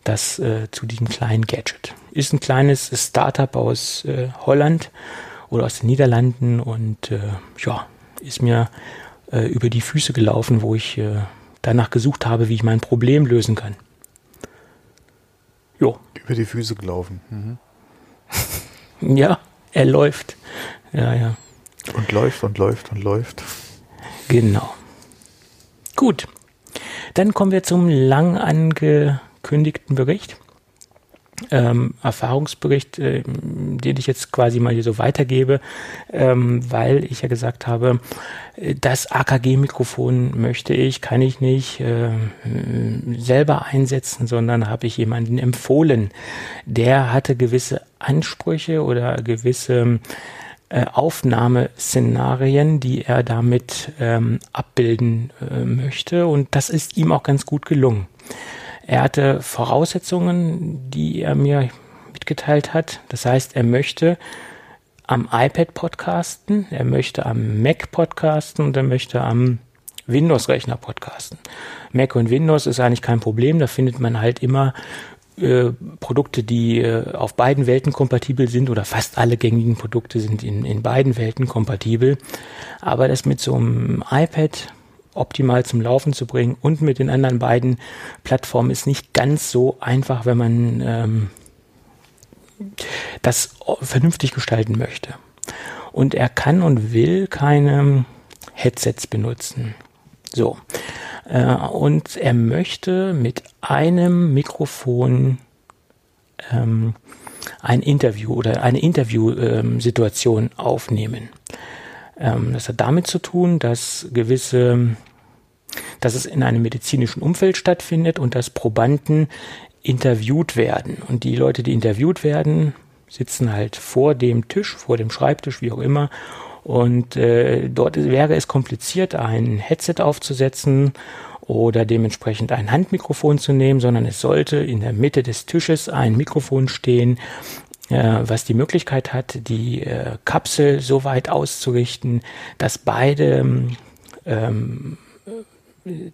das äh, zu diesem kleinen Gadget. Ist ein kleines Startup aus äh, Holland oder aus den Niederlanden und äh, ja, ist mir äh, über die Füße gelaufen, wo ich äh, danach gesucht habe, wie ich mein Problem lösen kann. Jo. Über die Füße gelaufen. Mhm. ja, er läuft. Ja, ja. Und läuft und läuft und läuft. Genau. Gut. Dann kommen wir zum lang ange angekündigten Bericht. Ähm, Erfahrungsbericht, äh, den ich jetzt quasi mal hier so weitergebe, ähm, weil ich ja gesagt habe, äh, das AKG-Mikrofon möchte ich, kann ich nicht äh, selber einsetzen, sondern habe ich jemanden empfohlen. Der hatte gewisse Ansprüche oder gewisse äh, Aufnahmeszenarien, die er damit ähm, abbilden äh, möchte und das ist ihm auch ganz gut gelungen. Er hatte Voraussetzungen, die er mir mitgeteilt hat. Das heißt, er möchte am iPad podcasten, er möchte am Mac podcasten und er möchte am Windows-Rechner podcasten. Mac und Windows ist eigentlich kein Problem, da findet man halt immer äh, Produkte, die äh, auf beiden Welten kompatibel sind oder fast alle gängigen Produkte sind in, in beiden Welten kompatibel. Aber das mit so einem iPad optimal zum Laufen zu bringen und mit den anderen beiden Plattformen ist nicht ganz so einfach, wenn man ähm, das vernünftig gestalten möchte. Und er kann und will keine Headsets benutzen. So. Äh, und er möchte mit einem Mikrofon ähm, ein Interview oder eine Interviewsituation ähm, aufnehmen. Ähm, das hat damit zu tun, dass gewisse, dass es in einem medizinischen Umfeld stattfindet und dass Probanden interviewt werden. Und die Leute, die interviewt werden, sitzen halt vor dem Tisch, vor dem Schreibtisch, wie auch immer. Und äh, dort wäre es kompliziert, ein Headset aufzusetzen oder dementsprechend ein Handmikrofon zu nehmen, sondern es sollte in der Mitte des Tisches ein Mikrofon stehen, was die Möglichkeit hat, die äh, Kapsel so weit auszurichten, dass beide ähm,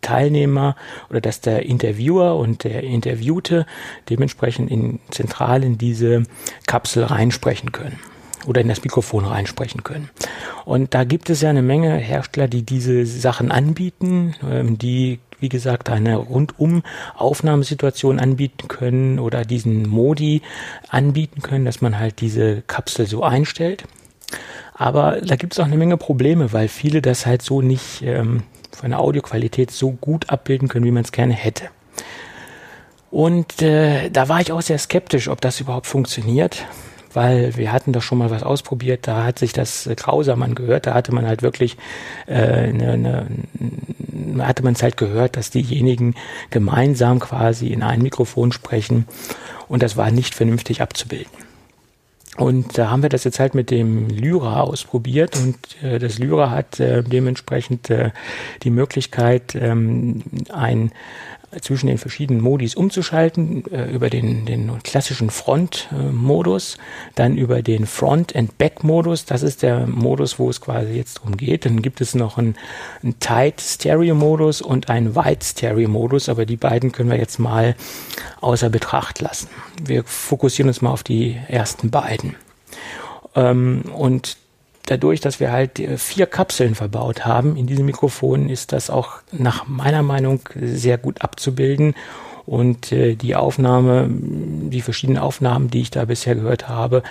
Teilnehmer oder dass der Interviewer und der Interviewte dementsprechend in zentral in diese Kapsel reinsprechen können oder in das Mikrofon reinsprechen können. Und da gibt es ja eine Menge Hersteller, die diese Sachen anbieten, ähm, die wie gesagt, eine rundum Aufnahmesituation anbieten können oder diesen Modi anbieten können, dass man halt diese Kapsel so einstellt. Aber da gibt es auch eine Menge Probleme, weil viele das halt so nicht ähm, von der Audioqualität so gut abbilden können, wie man es gerne hätte. Und äh, da war ich auch sehr skeptisch, ob das überhaupt funktioniert weil wir hatten doch schon mal was ausprobiert, da hat sich das grausam angehört, da hatte man halt wirklich, äh, ne, ne, hatte man es halt gehört, dass diejenigen gemeinsam quasi in ein Mikrofon sprechen und das war nicht vernünftig abzubilden. Und da haben wir das jetzt halt mit dem Lyra ausprobiert und äh, das Lyra hat äh, dementsprechend äh, die Möglichkeit, ähm, ein zwischen den verschiedenen Modis umzuschalten, äh, über den, den klassischen Front-Modus, dann über den Front- and Back-Modus. Das ist der Modus, wo es quasi jetzt darum geht. Dann gibt es noch einen, einen Tight-Stereo-Modus und einen Wide-Stereo-Modus, aber die beiden können wir jetzt mal außer Betracht lassen. Wir fokussieren uns mal auf die ersten beiden. Ähm, und dadurch, dass wir halt äh, vier Kapseln verbaut haben in diesem Mikrofon, ist das auch nach meiner Meinung sehr gut abzubilden. Und äh, die Aufnahme, die verschiedenen Aufnahmen, die ich da bisher gehört habe,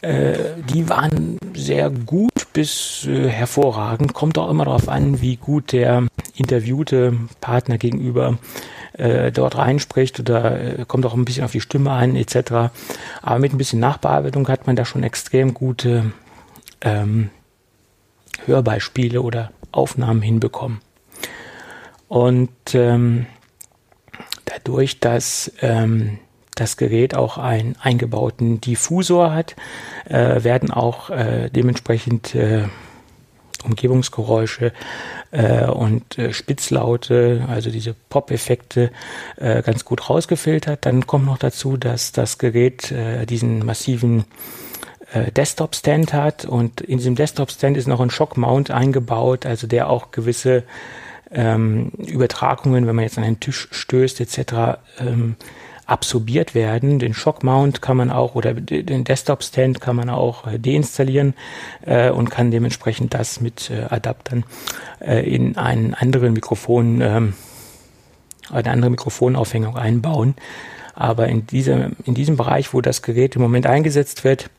äh, die waren sehr gut bis hervorragend. Kommt auch immer darauf an, wie gut der interviewte Partner gegenüber dort reinspricht oder kommt auch ein bisschen auf die Stimme ein etc. Aber mit ein bisschen Nachbearbeitung hat man da schon extrem gute ähm, Hörbeispiele oder Aufnahmen hinbekommen. Und ähm, dadurch, dass ähm, das Gerät auch einen eingebauten Diffusor hat, äh, werden auch äh, dementsprechend äh, Umgebungsgeräusche äh, und äh, Spitzlaute, also diese Pop-Effekte, äh, ganz gut rausgefiltert. Dann kommt noch dazu, dass das Gerät diesen massiven äh, Desktop-Stand hat und in diesem Desktop-Stand ist noch ein Shock-Mount eingebaut, also der auch gewisse ähm, Übertragungen, wenn man jetzt an einen Tisch stößt etc., ähm, absorbiert werden. Den Shock-Mount kann man auch oder den Desktop-Stand kann man auch äh, deinstallieren äh, und kann dementsprechend das mit äh, Adaptern äh, in einen anderen Mikrofon, ähm, eine andere Mikrofonaufhängung einbauen. Aber in, dieser, in diesem Bereich, wo das Gerät im Moment eingesetzt wird,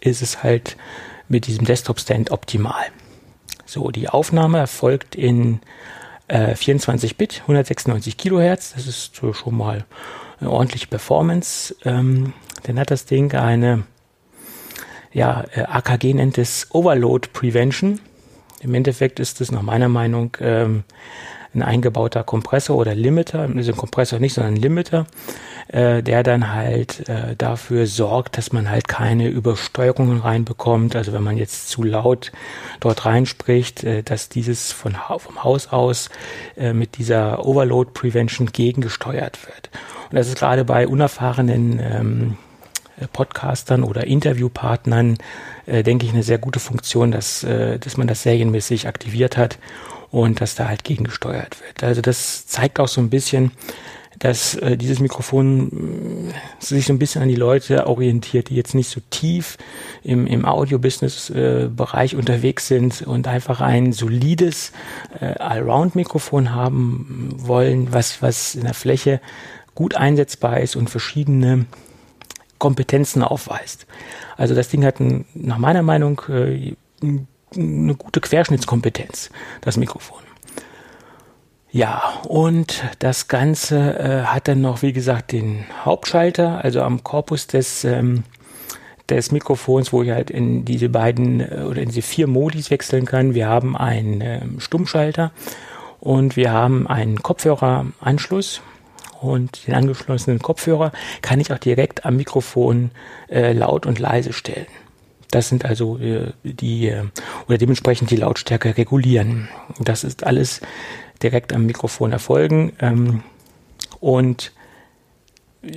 ist es halt mit diesem Desktop-Stand optimal. So, die Aufnahme erfolgt in äh, 24-Bit, 196 Kilohertz. Das ist so schon mal eine ordentliche Performance. Ähm, dann hat das Ding eine, ja, äh, AKG nennt es Overload Prevention. Im Endeffekt ist es nach meiner Meinung ähm, ein eingebauter Kompressor oder Limiter, also ein Kompressor nicht, sondern ein Limiter, äh, der dann halt äh, dafür sorgt, dass man halt keine Übersteuerungen reinbekommt. Also wenn man jetzt zu laut dort reinspricht, äh, dass dieses von, vom Haus aus äh, mit dieser Overload Prevention gegengesteuert wird. Und das ist gerade bei unerfahrenen ähm, Podcastern oder Interviewpartnern, äh, denke ich, eine sehr gute Funktion, dass, äh, dass man das serienmäßig aktiviert hat und dass da halt gegengesteuert wird. Also das zeigt auch so ein bisschen, dass äh, dieses Mikrofon äh, sich so ein bisschen an die Leute orientiert, die jetzt nicht so tief im, im Audio-Business-Bereich äh, unterwegs sind und einfach ein solides äh, Allround-Mikrofon haben wollen, was, was in der Fläche gut einsetzbar ist und verschiedene Kompetenzen aufweist. Also das Ding hat ein, nach meiner Meinung äh, eine gute Querschnittskompetenz, das Mikrofon. Ja, und das Ganze äh, hat dann noch, wie gesagt, den Hauptschalter, also am Korpus des, ähm, des Mikrofons, wo ich halt in diese beiden äh, oder in diese vier Modis wechseln kann. Wir haben einen ähm, Stummschalter und wir haben einen Kopfhöreranschluss. Und den angeschlossenen Kopfhörer kann ich auch direkt am Mikrofon äh, laut und leise stellen. Das sind also äh, die äh, oder dementsprechend die Lautstärke regulieren. Das ist alles direkt am Mikrofon erfolgen. Ähm, und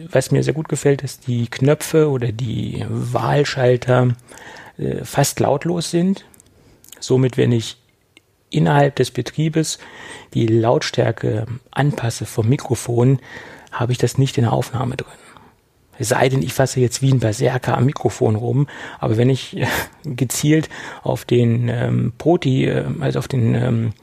was mir sehr gut gefällt, ist die Knöpfe oder die Wahlschalter äh, fast lautlos sind. Somit, wenn ich innerhalb des Betriebes die Lautstärke anpasse vom Mikrofon, habe ich das nicht in der Aufnahme drin. Es sei denn, ich fasse jetzt wie ein Berserker am Mikrofon rum, aber wenn ich äh, gezielt auf den ähm, Proti, äh, also auf den, ähm,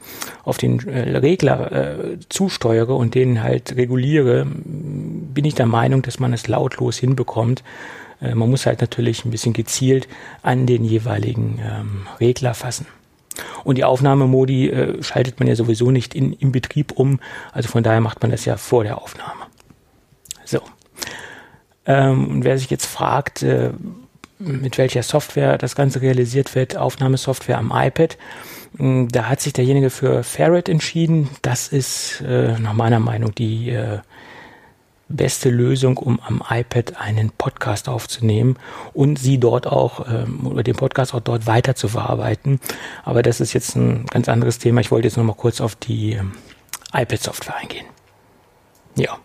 auf den äh, Regler äh, zusteuere und den halt reguliere, bin ich der Meinung, dass man es lautlos hinbekommt. Äh, man muss halt natürlich ein bisschen gezielt an den jeweiligen ähm, Regler fassen. Und die Aufnahmemodi äh, schaltet man ja sowieso nicht in, im Betrieb um, also von daher macht man das ja vor der Aufnahme. So. Ähm, und wer sich jetzt fragt, äh, mit welcher Software das Ganze realisiert wird, Aufnahmesoftware am iPad, äh, da hat sich derjenige für Ferret entschieden. Das ist äh, nach meiner Meinung die äh, beste Lösung, um am iPad einen Podcast aufzunehmen und sie dort auch, ähm, oder den Podcast auch dort weiter zu verarbeiten. Aber das ist jetzt ein ganz anderes Thema. Ich wollte jetzt nochmal kurz auf die ähm, iPad-Software eingehen. Ja.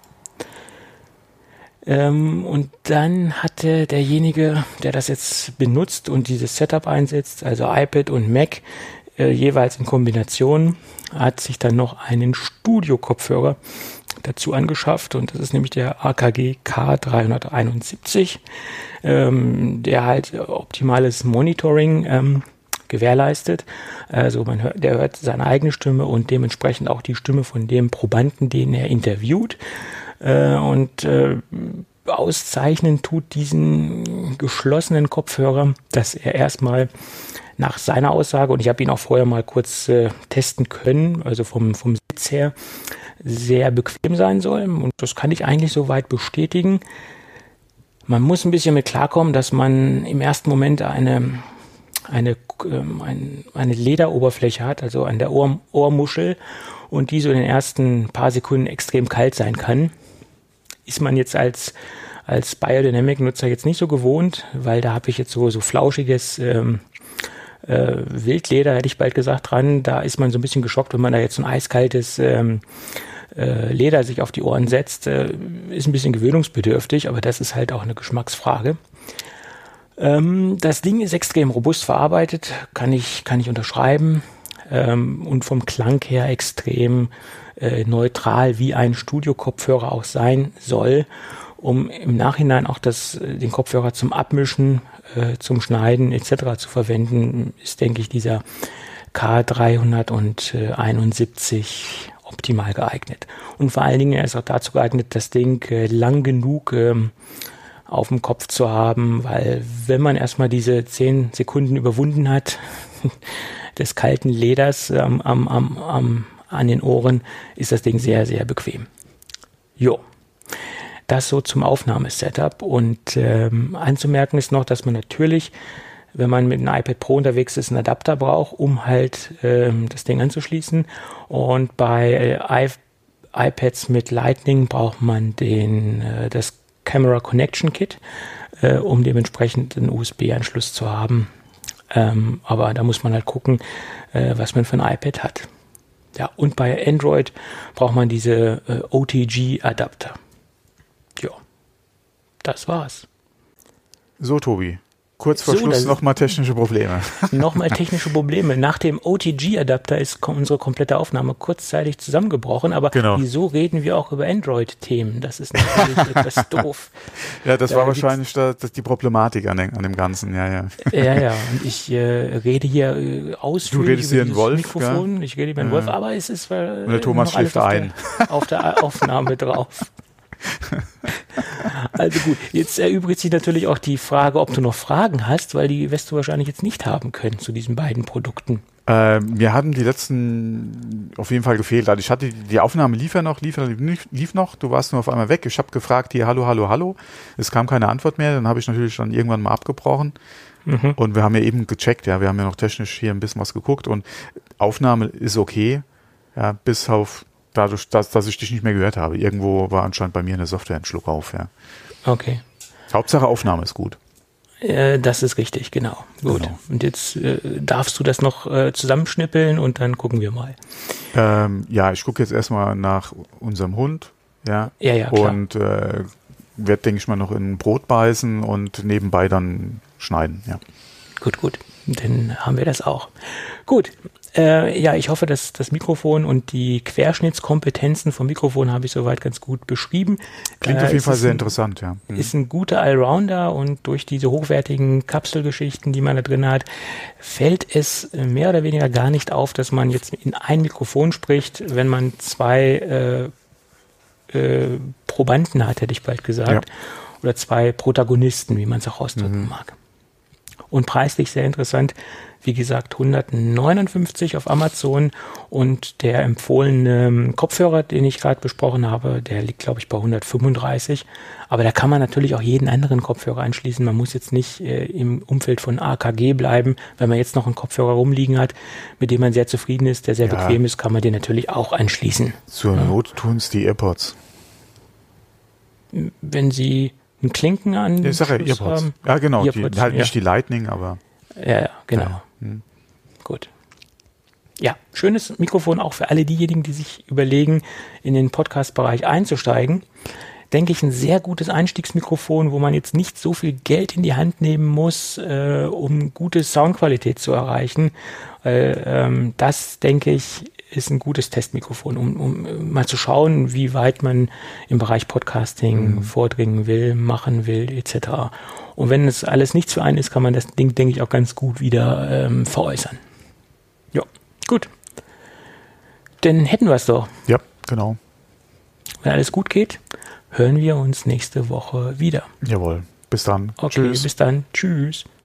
Ähm, und dann hatte derjenige, der das jetzt benutzt und dieses Setup einsetzt, also iPad und Mac, äh, jeweils in Kombination, hat sich dann noch einen Studio-Kopfhörer dazu angeschafft und das ist nämlich der AKG K371, ähm, der halt optimales Monitoring ähm, gewährleistet. Also man hört, der hört seine eigene Stimme und dementsprechend auch die Stimme von dem Probanden, den er interviewt. Äh, und äh, auszeichnen tut diesen geschlossenen Kopfhörer, dass er erstmal nach seiner Aussage, und ich habe ihn auch vorher mal kurz äh, testen können, also vom, vom Sitz her, sehr bequem sein soll. Und das kann ich eigentlich soweit bestätigen. Man muss ein bisschen mit klarkommen, dass man im ersten Moment eine, eine, ähm, ein, eine Lederoberfläche hat, also an der Ohr, Ohrmuschel, und die so in den ersten paar Sekunden extrem kalt sein kann ist man jetzt als als Biodynamic-Nutzer jetzt nicht so gewohnt, weil da habe ich jetzt so so flauschiges ähm, äh, Wildleder, hätte ich bald gesagt, dran. Da ist man so ein bisschen geschockt, wenn man da jetzt so ein eiskaltes ähm, äh, Leder sich auf die Ohren setzt. Äh, ist ein bisschen gewöhnungsbedürftig, aber das ist halt auch eine Geschmacksfrage. Ähm, das Ding ist extrem robust verarbeitet, kann ich, kann ich unterschreiben. Ähm, und vom Klang her extrem äh, neutral, wie ein Studio-Kopfhörer auch sein soll, um im Nachhinein auch das, äh, den Kopfhörer zum Abmischen, äh, zum Schneiden etc. zu verwenden, ist, denke ich, dieser K371 optimal geeignet. Und vor allen Dingen er ist auch dazu geeignet, das Ding äh, lang genug ähm, auf dem Kopf zu haben, weil wenn man erstmal diese 10 Sekunden überwunden hat, des kalten Leders ähm, am, am, am an den Ohren ist das Ding sehr, sehr bequem. Jo. Das so zum Aufnahmesetup. Und ähm, anzumerken ist noch, dass man natürlich, wenn man mit einem iPad Pro unterwegs ist, einen Adapter braucht, um halt ähm, das Ding anzuschließen. Und bei äh, iPads mit Lightning braucht man den, äh, das Camera Connection Kit, äh, um dementsprechend einen USB-Anschluss zu haben. Ähm, aber da muss man halt gucken, äh, was man für ein iPad hat. Ja, und bei Android braucht man diese äh, OTG-Adapter. Ja, das war's. So, Tobi, kurz vor So, Schluss nochmal technische Probleme. Nochmal technische Probleme. Nach dem OTG-Adapter ist unsere komplette Aufnahme kurzzeitig zusammengebrochen, aber Genau. wieso reden wir auch über Android-Themen? Das ist natürlich etwas doof. Ja, das Da war wahrscheinlich da, das die Problematik an, dem- an dem Ganzen, ja, ja. Ja, ja, und ich äh, rede hier äh, ausführlich Du redest über hier in Wolf, Mikrofon. Ich rede über den Ja. Wolf, aber es ist äh, Und der Thomas schläft auf ein. Der, auf der Aufnahme drauf. Also gut, jetzt erübrigt sich natürlich auch die Frage, ob du noch Fragen hast, weil die wirst du wahrscheinlich jetzt nicht haben können zu diesen beiden Produkten. Äh, mir hatten die letzten auf jeden Fall gefehlt. Also ich hatte die Aufnahme lief ja noch, lief, lief, lief noch. Du warst nur auf einmal weg. Ich habe gefragt hier Hallo, Hallo, Hallo. Es kam keine Antwort mehr. Dann habe ich natürlich dann irgendwann mal abgebrochen. Und wir haben ja eben gecheckt. Ja, wir haben ja noch technisch hier ein bisschen was geguckt und Aufnahme ist okay. Ja, bis auf dadurch, dass, dass ich dich nicht mehr gehört habe. Irgendwo war anscheinend bei mir eine Software ein Schluck auf. Ja. Okay. Hauptsache Aufnahme ist gut. Äh, das ist richtig, genau. Gut. Genau. Und jetzt äh, darfst du das noch äh, zusammenschnippeln und dann gucken wir mal. Ähm, ja, ich gucke jetzt erstmal nach unserem Hund. Ja, Ja, ja, klar. und äh, werde, denke ich mal, noch in Brot beißen und nebenbei dann schneiden. Ja. Gut, gut. Dann haben wir das auch. Gut. Äh, ja, ich hoffe, dass das Mikrofon und die Querschnittskompetenzen vom Mikrofon habe ich soweit ganz gut beschrieben. Klingt Äh, auf jeden Fall sehr ein- interessant, ja. Mhm. Ist ein guter Allrounder und durch diese hochwertigen Kapselgeschichten, die man da drin hat, fällt es mehr oder weniger gar nicht auf, dass man jetzt in ein Mikrofon spricht, wenn man zwei äh, äh, Probanden hat, hätte ich bald gesagt. Oder zwei Protagonisten, wie man es auch ausdrücken mag. Und preislich sehr interessant. Wie gesagt, 159 auf Amazon und der empfohlene Kopfhörer, den ich gerade besprochen habe, der liegt, glaube ich, bei 135. Aber da kann man natürlich auch jeden anderen Kopfhörer anschließen. Man muss jetzt nicht äh, im Umfeld von AKG bleiben. Wenn man jetzt noch einen Kopfhörer rumliegen hat, mit dem man sehr zufrieden ist, der sehr Ja. bequem ist, kann man den natürlich auch anschließen. Zur Not tun es die AirPods. Wenn Sie einen Klinken an Ja, ich sage ja AirPods. Ja, genau. Die, Earpods, halt ja. nicht die Lightning, aber Ja, ja, genau. Hm. Gut. Ja, schönes Mikrofon auch für alle diejenigen, die sich überlegen, in den Podcast-Bereich einzusteigen. Denke ich, ein sehr gutes Einstiegsmikrofon, wo man jetzt nicht so viel Geld in die Hand nehmen muss, äh, um gute Soundqualität zu erreichen. Äh, ähm, das, denke ich, ist ein gutes Testmikrofon, um, um äh, mal zu schauen, wie weit man im Bereich Podcasting vordringen will, machen will, etc. Und wenn es alles nichts für einen ist, kann man das Ding, denke ich, auch ganz gut wieder ähm, veräußern. Ja, gut. Dann hätten wir es doch. ja, genau. Wenn alles gut geht, hören wir uns nächste Woche wieder. Jawohl. Bis dann. Okay, bis dann. Tschüss.